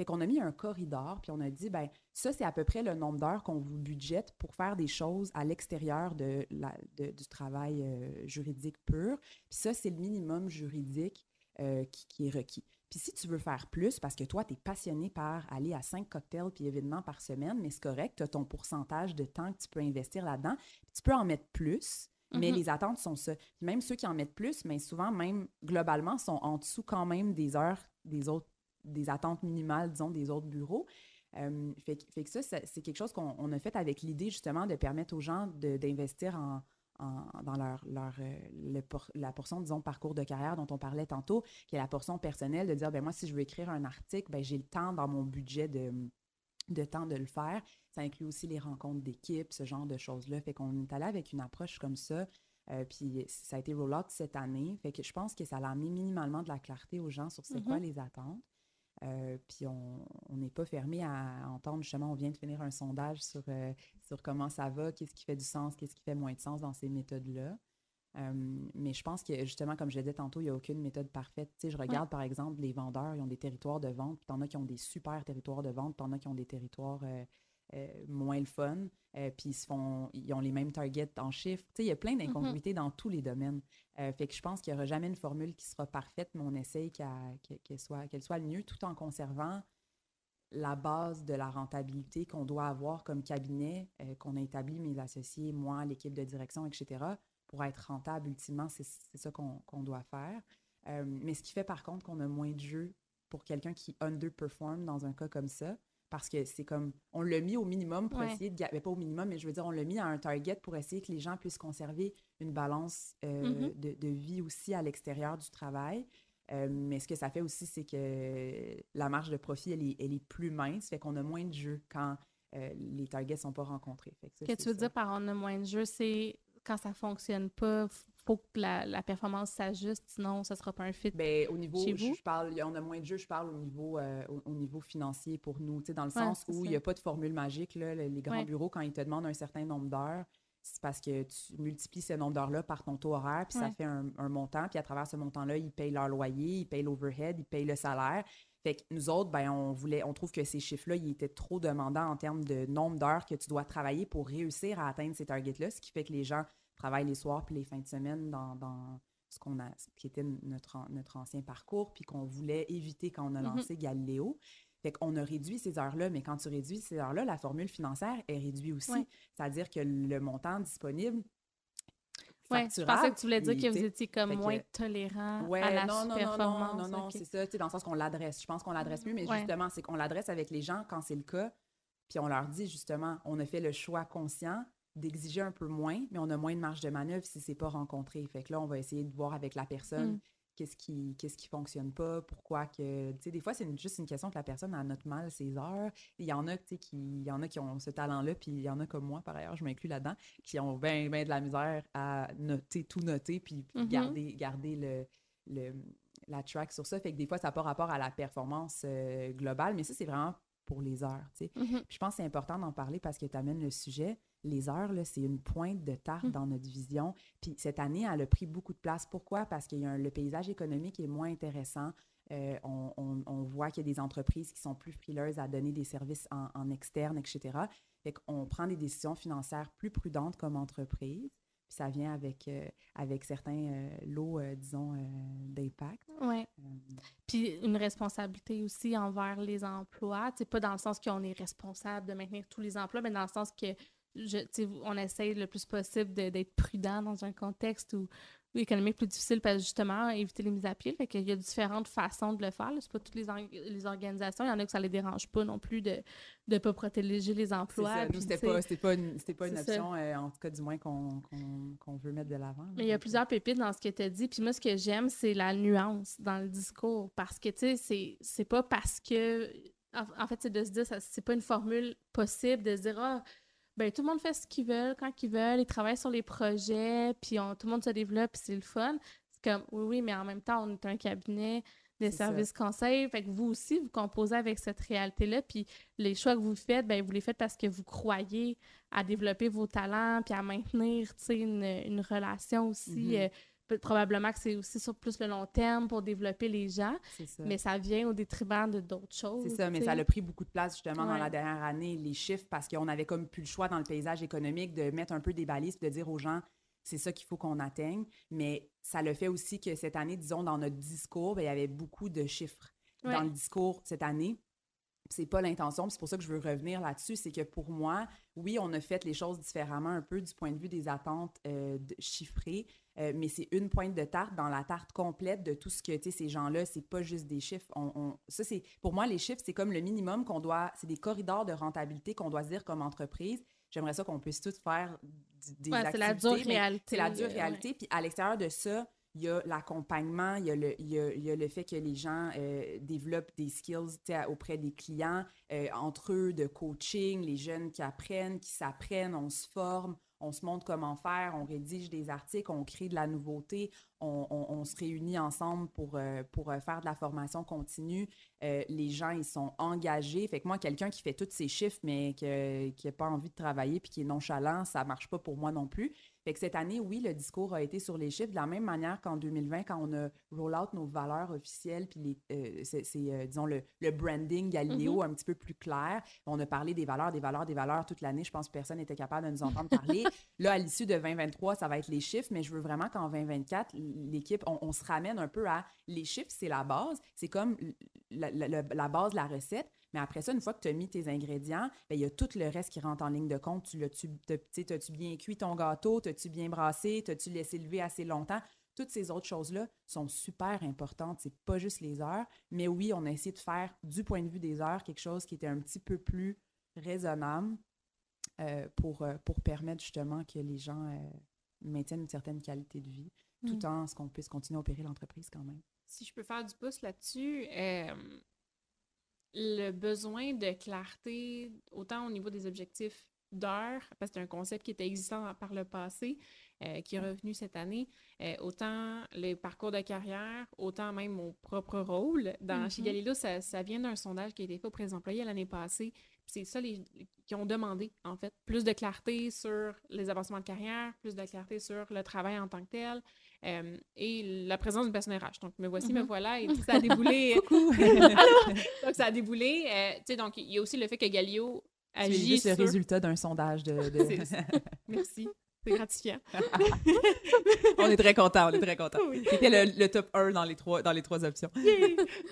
Fait qu'on a mis un corridor, puis on a dit, ben ça, c'est à peu près le nombre d'heures qu'on vous budgète pour faire des choses à l'extérieur de, du travail euh, juridique pur. Puis ça, c'est le minimum juridique euh, qui, est requis. Puis si tu veux faire plus, parce que toi, tu es passionné par aller à cinq cocktails puis événements par semaine, mais c'est correct, tu as ton pourcentage de temps que tu peux investir là-dedans, tu peux en mettre plus, mais mm-hmm. les attentes sont ça. même ceux qui en mettent plus, mais souvent, même globalement, sont en dessous quand même des heures des autres des attentes minimales, disons, des autres bureaux. Euh, fait, que ça, c'est quelque chose qu'on a fait avec l'idée justement de permettre aux gens d'investir en, dans leur, leur euh, la portion, disons, parcours de carrière dont on parlait tantôt, qui est la portion personnelle, de dire, ben moi, si je veux écrire un article, ben j'ai le temps dans mon budget de, de temps de le faire. Ça inclut aussi les rencontres d'équipe, ce genre de choses-là. Fait qu'on est allé avec une approche comme ça. Euh, puis ça a été roll-out cette année. Fait que je pense que ça a mis minimalement de la clarté aux gens sur c'est quoi mm-hmm. les attentes. Euh, puis on n'est pas fermé à, entendre, justement, on vient de finir un sondage sur, euh, sur comment ça va, qu'est-ce qui fait du sens, qu'est-ce qui fait moins de sens dans ces méthodes-là. Euh, mais je pense que, justement, comme je le disais tantôt, il n'y a aucune méthode parfaite. Tu sais, je regarde, par exemple, les vendeurs, ils ont des territoires de vente, puis t'en as qui ont des super territoires de vente, t'en as qui ont des territoires moins le fun. puis ils, se font, ils ont les mêmes targets en chiffres. Tu sais, il y a plein Mm-hmm. d'incongruités dans tous les domaines. fait que je pense qu'il n'y aura jamais une formule qui sera parfaite, mais on essaye qu'elle soit, qu'elle soit le mieux tout en conservant la base de la rentabilité qu'on doit avoir comme cabinet, euh, qu'on a établi, mes associés, moi, l'équipe de direction, etc. Pour être rentable, ultimement, c'est ça qu'on doit faire. Euh, mais ce qui fait par contre qu'on a moins de jeux pour quelqu'un qui underperform dans un cas comme ça, parce que c'est comme, on l'a mis au minimum pour Ouais. essayer de, mais pas au minimum, mais je veux dire, on l'a mis à un target pour essayer que les gens puissent conserver une balance euh, Mhm. de, de vie aussi à l'extérieur du travail. Euh, mais ce que ça fait aussi, c'est que la marge de profit, elle est, elle est plus mince, fait qu'on a moins de jeux quand euh, les targets sont pas rencontrés. Fait que ça, que tu veux ça. dire par on a moins de jeux, c'est quand ça fonctionne pas, faut que la, la performance s'ajuste, sinon ça sera pas un fit. Ben, au niveau, Chez vous? je parle, on a moins de jeux, je parle au niveau, euh, au, au niveau financier pour nous, dans le Ouais, sens où il n'y a pas de formule magique. Là, le- les grands Ouais. bureaux, quand ils te demandent un certain nombre d'heures, c'est parce que tu multiplies ce nombre d'heures-là par ton taux horaire, puis ça fait un, un montant, puis à travers ce montant-là, ils payent leur loyer, ils payent l'overhead, ils payent le salaire. Fait que nous autres, ben, on voulait, on trouve que ces chiffres-là, ils étaient trop demandants en termes de nombre d'heures que tu dois travailler pour réussir à atteindre ces targets-là, ce qui fait que les gens travaillent les soirs puis les fins de semaine dans, dans ce qu'on a, ce qui était notre, notre ancien parcours, puis qu'on voulait éviter quand on a Mhm. lancé Galiléo. Fait qu'on a réduit ces heures-là, mais quand tu réduis ces heures-là, la formule financière est réduite aussi. Ouais. C'est-à-dire que le montant disponible, Ouais, je pensais que tu voulais dire que vous étiez comme que- moins tolérant Ouais, à la non, non, non, non, performance. non, non, ok. c'est ça, tu sais, dans le sens qu'on l'adresse. Je pense qu'on l'adresse mieux, mais Ouais. justement, c'est qu'on l'adresse avec les gens quand c'est le cas, puis on leur dit justement, on a fait le choix conscient d'exiger un peu moins, mais on a moins de marge de manœuvre si c'est pas rencontré. Fait que là, on va essayer de voir avec la personne Mm. qu'est-ce qui qu'est-ce qui fonctionne pas, pourquoi que, tu sais, des fois, c'est juste une question que la personne a note mal ses heures. Il y en a, qui, il y en a qui ont ce talent-là, puis il y en a comme moi, par ailleurs, je m'inclus là-dedans, qui ont bien, bien de la misère à noter, tout noter, puis, puis Mhm. garder, garder le, le, la track sur ça. Fait que des fois, ça n'a pas rapport à la performance euh, globale, mais ça, c'est vraiment pour les heures, tu sais. Mhm. Puis je pense que c'est important d'en parler parce que tu amènes le sujet. Les heures, c'est une pointe de tarte Mm. dans notre vision. Puis cette année, elle a pris beaucoup de place. Pourquoi? Parce que le paysage économique est moins intéressant. Euh, on, on- on voit qu'il y a des entreprises qui sont plus frileuses à donner des services en, en externe, etc. Fait qu'on prend des décisions financières plus prudentes comme entreprise. Puis ça vient avec, euh, avec certains euh, lots, disons, d'impact. Euh, Puis une responsabilité aussi envers les emplois. C'est pas dans le sens qu'on est responsable de maintenir tous les emplois, mais dans le sens que je, on essaye le plus possible d'être prudent dans un contexte où, où économique plus difficile parce justement éviter les mises à pied. Fait qu'il y a différentes façons de le faire. C'est pas toutes les, les organisations. Il y en a que ça les dérange pas non plus de ne pas protéger les emplois. ça. Nous, c'était pas, pas une, pas une option, euh, en tout cas, du moins, qu'on veut mettre de l'avant. Mais il y a plusieurs pépites dans ce que tu as dit. Puis moi, ce que j'aime, c'est la nuance dans le discours. Parce que, tu sais, c'est- pas parce que. En, en fait, c'est de se dire, c'est pas une formule possible de se dire, ah, ben tout le monde fait ce qu'ils veulent quand ils veulent, ils travaillent sur les projets, puis on- tout le monde se développe, puis c'est le fun. C'est comme, oui, oui, mais en même temps, on est un cabinet ça. services conseils. Fait que vous aussi, vous composez avec cette réalité-là. Puis les choix que vous faites, ben vous les faites parce que vous croyez à développer vos talents, puis à maintenir, tu sais, une, une relation aussi. Mhm. euh, probablement que c'est aussi sur plus le long terme pour développer les gens, ça. mais ça vient au détriment de d'autres choses. C'est ça, mais ça a pris beaucoup de place justement dans la dernière année, les chiffres, parce qu'on avait comme plus le choix dans le paysage économique de mettre un peu des balises de dire aux gens c'est ça qu'il faut qu'on atteigne. Mais ça le fait aussi que cette année, disons, dans notre discours, ben, il y avait beaucoup de chiffres Ouais. dans le discours cette année. C'est pas l'intention, c'est pour ça que je veux revenir là-dessus, c'est que pour moi, oui, on a fait les choses différemment un peu du point de vue des attentes euh, de- chiffrées, euh, mais c'est une pointe de tarte dans la tarte complète de tout ce que, tu sais, ces gens-là, c'est pas juste des chiffres. On, on- ça, c'est, pour moi, les chiffres, c'est comme le minimum qu'on doit, c'est des corridors de rentabilité qu'on doit se dire comme entreprise. J'aimerais ça qu'on puisse tous faire des Ouais, c'est la activités, dure réalité. C'est la dure euh, réalité. Puis à l'extérieur de ça, il y a l'accompagnement, il il il y a le fait que les gens euh, développent des skills auprès des clients, euh, entre eux, de coaching, les jeunes qui apprennent, qui s'apprennent, on se forme, on se montre comment faire, on rédige des articles, on crée de la nouveauté, on, se réunit ensemble pour, euh, pour faire de la formation continue. Les gens, ils sont engagés. Fait que moi, quelqu'un qui fait tous ces chiffres, mais que- qui n'a pas envie de travailler puis qui est nonchalant, ça marche pas pour moi non plus. Fait que cette année, oui, le discours a été sur les chiffres, de la même manière qu'en 2020, quand on a roll out nos valeurs officielles, puis les, euh, c'est, euh, disons, le, le branding Galileo Mm-hmm. un petit peu plus clair. On a parlé des valeurs, des valeurs, des valeurs toute l'année. Je pense que personne n'était capable de nous entendre parler. Là, à l'issue de 2023, ça va être les chiffres, mais je veux vraiment qu'en 2024, l'équipe, on, on se ramène un peu à les chiffres, c'est la base. C'est comme la- la- la base de la recette. Mais après ça, une fois que tu as mis tes ingrédients, ben, il y a tout le reste qui rentre en ligne de compte. Tu l'as-tu, t'as- tu sais, t'as-tu bien cuit ton gâteau? T'as-tu bien brassé? T'as-tu laissé lever assez longtemps? Toutes ces autres choses-là sont super importantes. C'est pas juste les heures. Mais oui, on a essayé de faire, du point de vue des heures, quelque chose qui était un petit peu plus raisonnable euh, pour, euh, pour permettre justement que les gens euh, maintiennent une certaine qualité de vie, tout en ce qu'on puisse continuer à opérer l'entreprise quand même. Si je peux faire du pouce là-dessus, euh, le besoin de clarté, autant au niveau des objectifs d'heures, parce que c'est un concept qui était existant par le passé, euh, qui est revenu cette année, euh, autant les parcours de carrière, autant même mon propre rôle. Dans, Chez Mhm. Galileo, ça, ça vient d'un sondage qui a été fait auprès des employés l'année passée. C'est ça les, qui ont demandé, en fait, plus de clarté sur les avancements de carrière, plus de clarté sur le travail en tant que tel, euh, et la présence d'une personne RH. Donc, me voici, me Mhm. voilà, et ça a déboulé. Donc, ça a déboulé. euh, tu sais, donc, il y a aussi le fait que Galio C'est agit juste le sur... résultat d'un sondage de... de- C'est- Merci. C'est gratifiant. on est très contents, on est très contents. C'était le, le top 1 dans les trois, dans les trois options.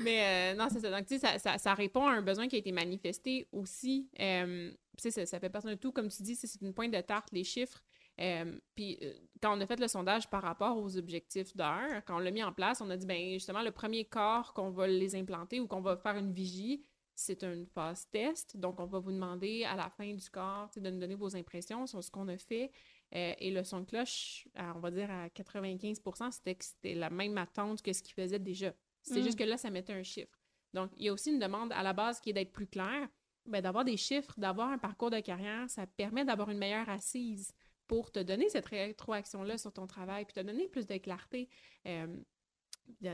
Mais euh, non, c'est ça. Donc, tu sais, ça, ça, ça répond à un besoin qui a été manifesté aussi. Euh, tu sais, ça, ça fait partie de tout. Comme tu dis, c'est c'est une pointe de tarte, les chiffres. Euh, puis euh, quand on a fait le sondage par rapport aux objectifs d'heure, quand on l'a mis en place, on a dit, ben justement, le premier corps qu'on va les implanter ou qu'on va faire une vigie, c'est une phase test. Donc, on va vous demander à la fin du corps de nous donner vos impressions sur ce qu'on a fait. Euh, et le son de cloche, à- on va dire à 95% c'était que c'était la même attente que ce qu'il faisait déjà. C'est Mm. juste que là, ça mettait un chiffre. Donc, il y a aussi une demande à la base qui est d'être plus clair. Ben, d'avoir des chiffres, d'avoir un parcours de carrière, ça permet d'avoir une meilleure assise pour te donner cette rétroaction-là sur ton travail, puis te donner plus de clarté. Euh,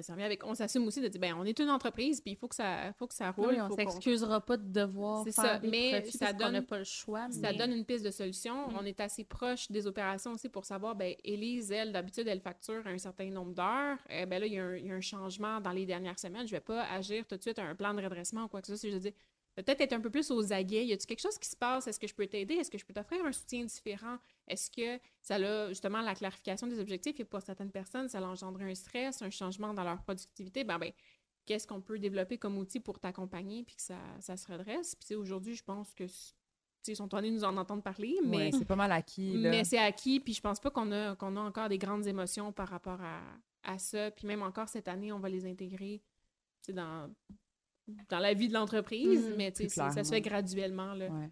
ça revient avec, on s'assume aussi de dire, ben, on est une entreprise, puis il faut que ça, faut que ça roule. Oui, on s'excusera pas de devoir C'est faire ça, des mais profits ça parce donne- pas le choix. ça donne une piste de solution. Mm. On est assez proche des opérations aussi pour savoir, ben, Élise, elle, d'habitude, elle facture un certain nombre d'heures. Eh ben là, il y, a un, il y a un changement dans les dernières semaines. Je vais pas agir tout de suite à un plan de redressement ou quoi que ce soit. Je veux dire, peut-être être un peu plus aux aguets. Y a-t-il quelque chose qui se passe? Est-ce que je peux t'aider? Est-ce que je peux t'offrir un soutien différent? Est-ce que ça a justement la clarification des objectifs et pour certaines personnes, ça a engendré un stress, un changement dans leur productivité? Ben, ben, qu'est-ce qu'on peut développer comme outil pour t'accompagner puis que ça, ça se redresse? Puis aujourd'hui, je pense que ils sont tannés de nous en entendre parler, mais, Ouais, c'est pas mal acquis. Là. mais c'est acquis. Puis je pense pas qu'on a, qu'on a encore des grandes émotions par rapport à, à ça. Puis même encore cette année, on va les intégrer dans, dans la vie de l'entreprise, Mhm. mais ça se fait graduellement. Là. Ouais.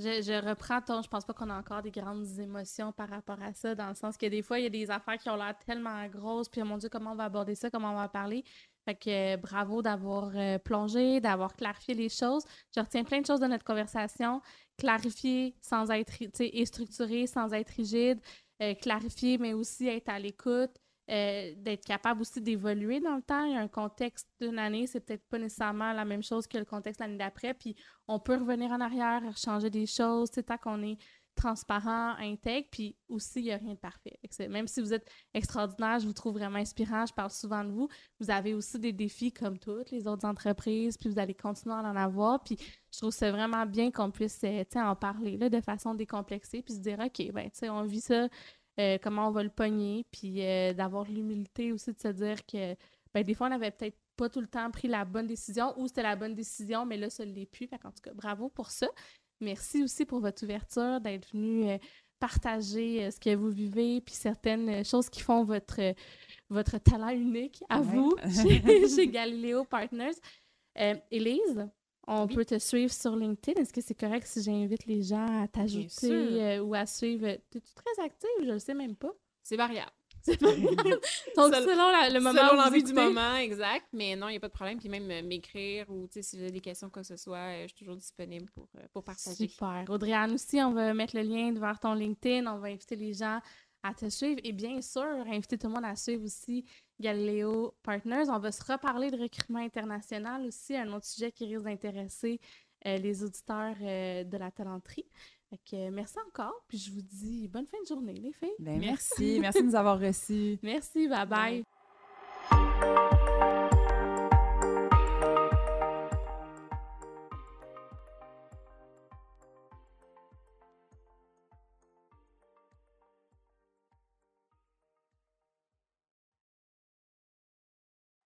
Je, reprends ton. Je pense pas qu'on a encore des grandes émotions par rapport à ça, dans le sens que des fois, il y a des affaires qui ont l'air tellement grosses, puis oh mon Dieu, comment on va aborder ça, comment on va parler. Fait que euh, bravo d'avoir euh, plongé, d'avoir clarifié les choses. Je retiens plein de choses de notre conversation. Clarifier sans être, tu sais, et structurer sans être rigide. Euh, clarifier, mais aussi être à l'écoute. Euh, d'être capable aussi d'évoluer dans le temps. Un contexte d'une année, c'est peut-être pas nécessairement la même chose que le contexte l'année d'après. Puis on peut revenir en arrière, changer des choses, c'est tant qu'on est transparent, intègre, puis aussi, il n'y a rien de parfait. Même si vous êtes extraordinaire, je vous trouve vraiment inspirant, je parle souvent de vous, vous avez aussi des défis comme toutes les autres entreprises, puis vous allez continuer à en avoir, puis je trouve c'est vraiment bien qu'on puisse euh, en parler de façon décomplexée, puis se dire, OK, ben, on vit ça, euh, comment on va le pogner, puis euh, d'avoir l'humilité aussi de se dire que, ben, des fois, on n'avait peut-être pas tout le temps pris la bonne décision, ou c'était la bonne décision, mais là, ça ne l'est plus. Fait en tout cas, bravo pour ça. Merci aussi pour votre ouverture, d'être venu euh, partager ce que vous vivez, puis certaines choses qui font votre, votre talent unique à Ouais. vous chez, chez Galileo Partners. Élise, on Oui. peut te suivre sur LinkedIn. Est-ce que c'est correct si j'invite les gens à t'ajouter euh, ou à suivre? Es-tu très active? Je ne le sais même pas. C'est variable. Donc, Sel- selon la- le moment Selon l'envie du moment, exact. Mais non, il n'y a pas de problème. Puis même euh, m'écrire ou si vous avez des questions, quoi que ce soit, euh, je suis toujours disponible pour, euh, pour partager. Super. Audrey-Anne aussi, on va mettre le lien vers ton LinkedIn. On va inviter les gens à te suivre. Et bien sûr, inviter tout le monde à suivre aussi Galileo Partners. On va se reparler de recrutement international aussi, un autre sujet qui risque d'intéresser euh, les auditeurs euh, de la talenterie. Fait que merci encore, puis je vous dis bonne fin de journée, les filles. Ben, merci. merci de nous avoir reçus. Merci, bye bye.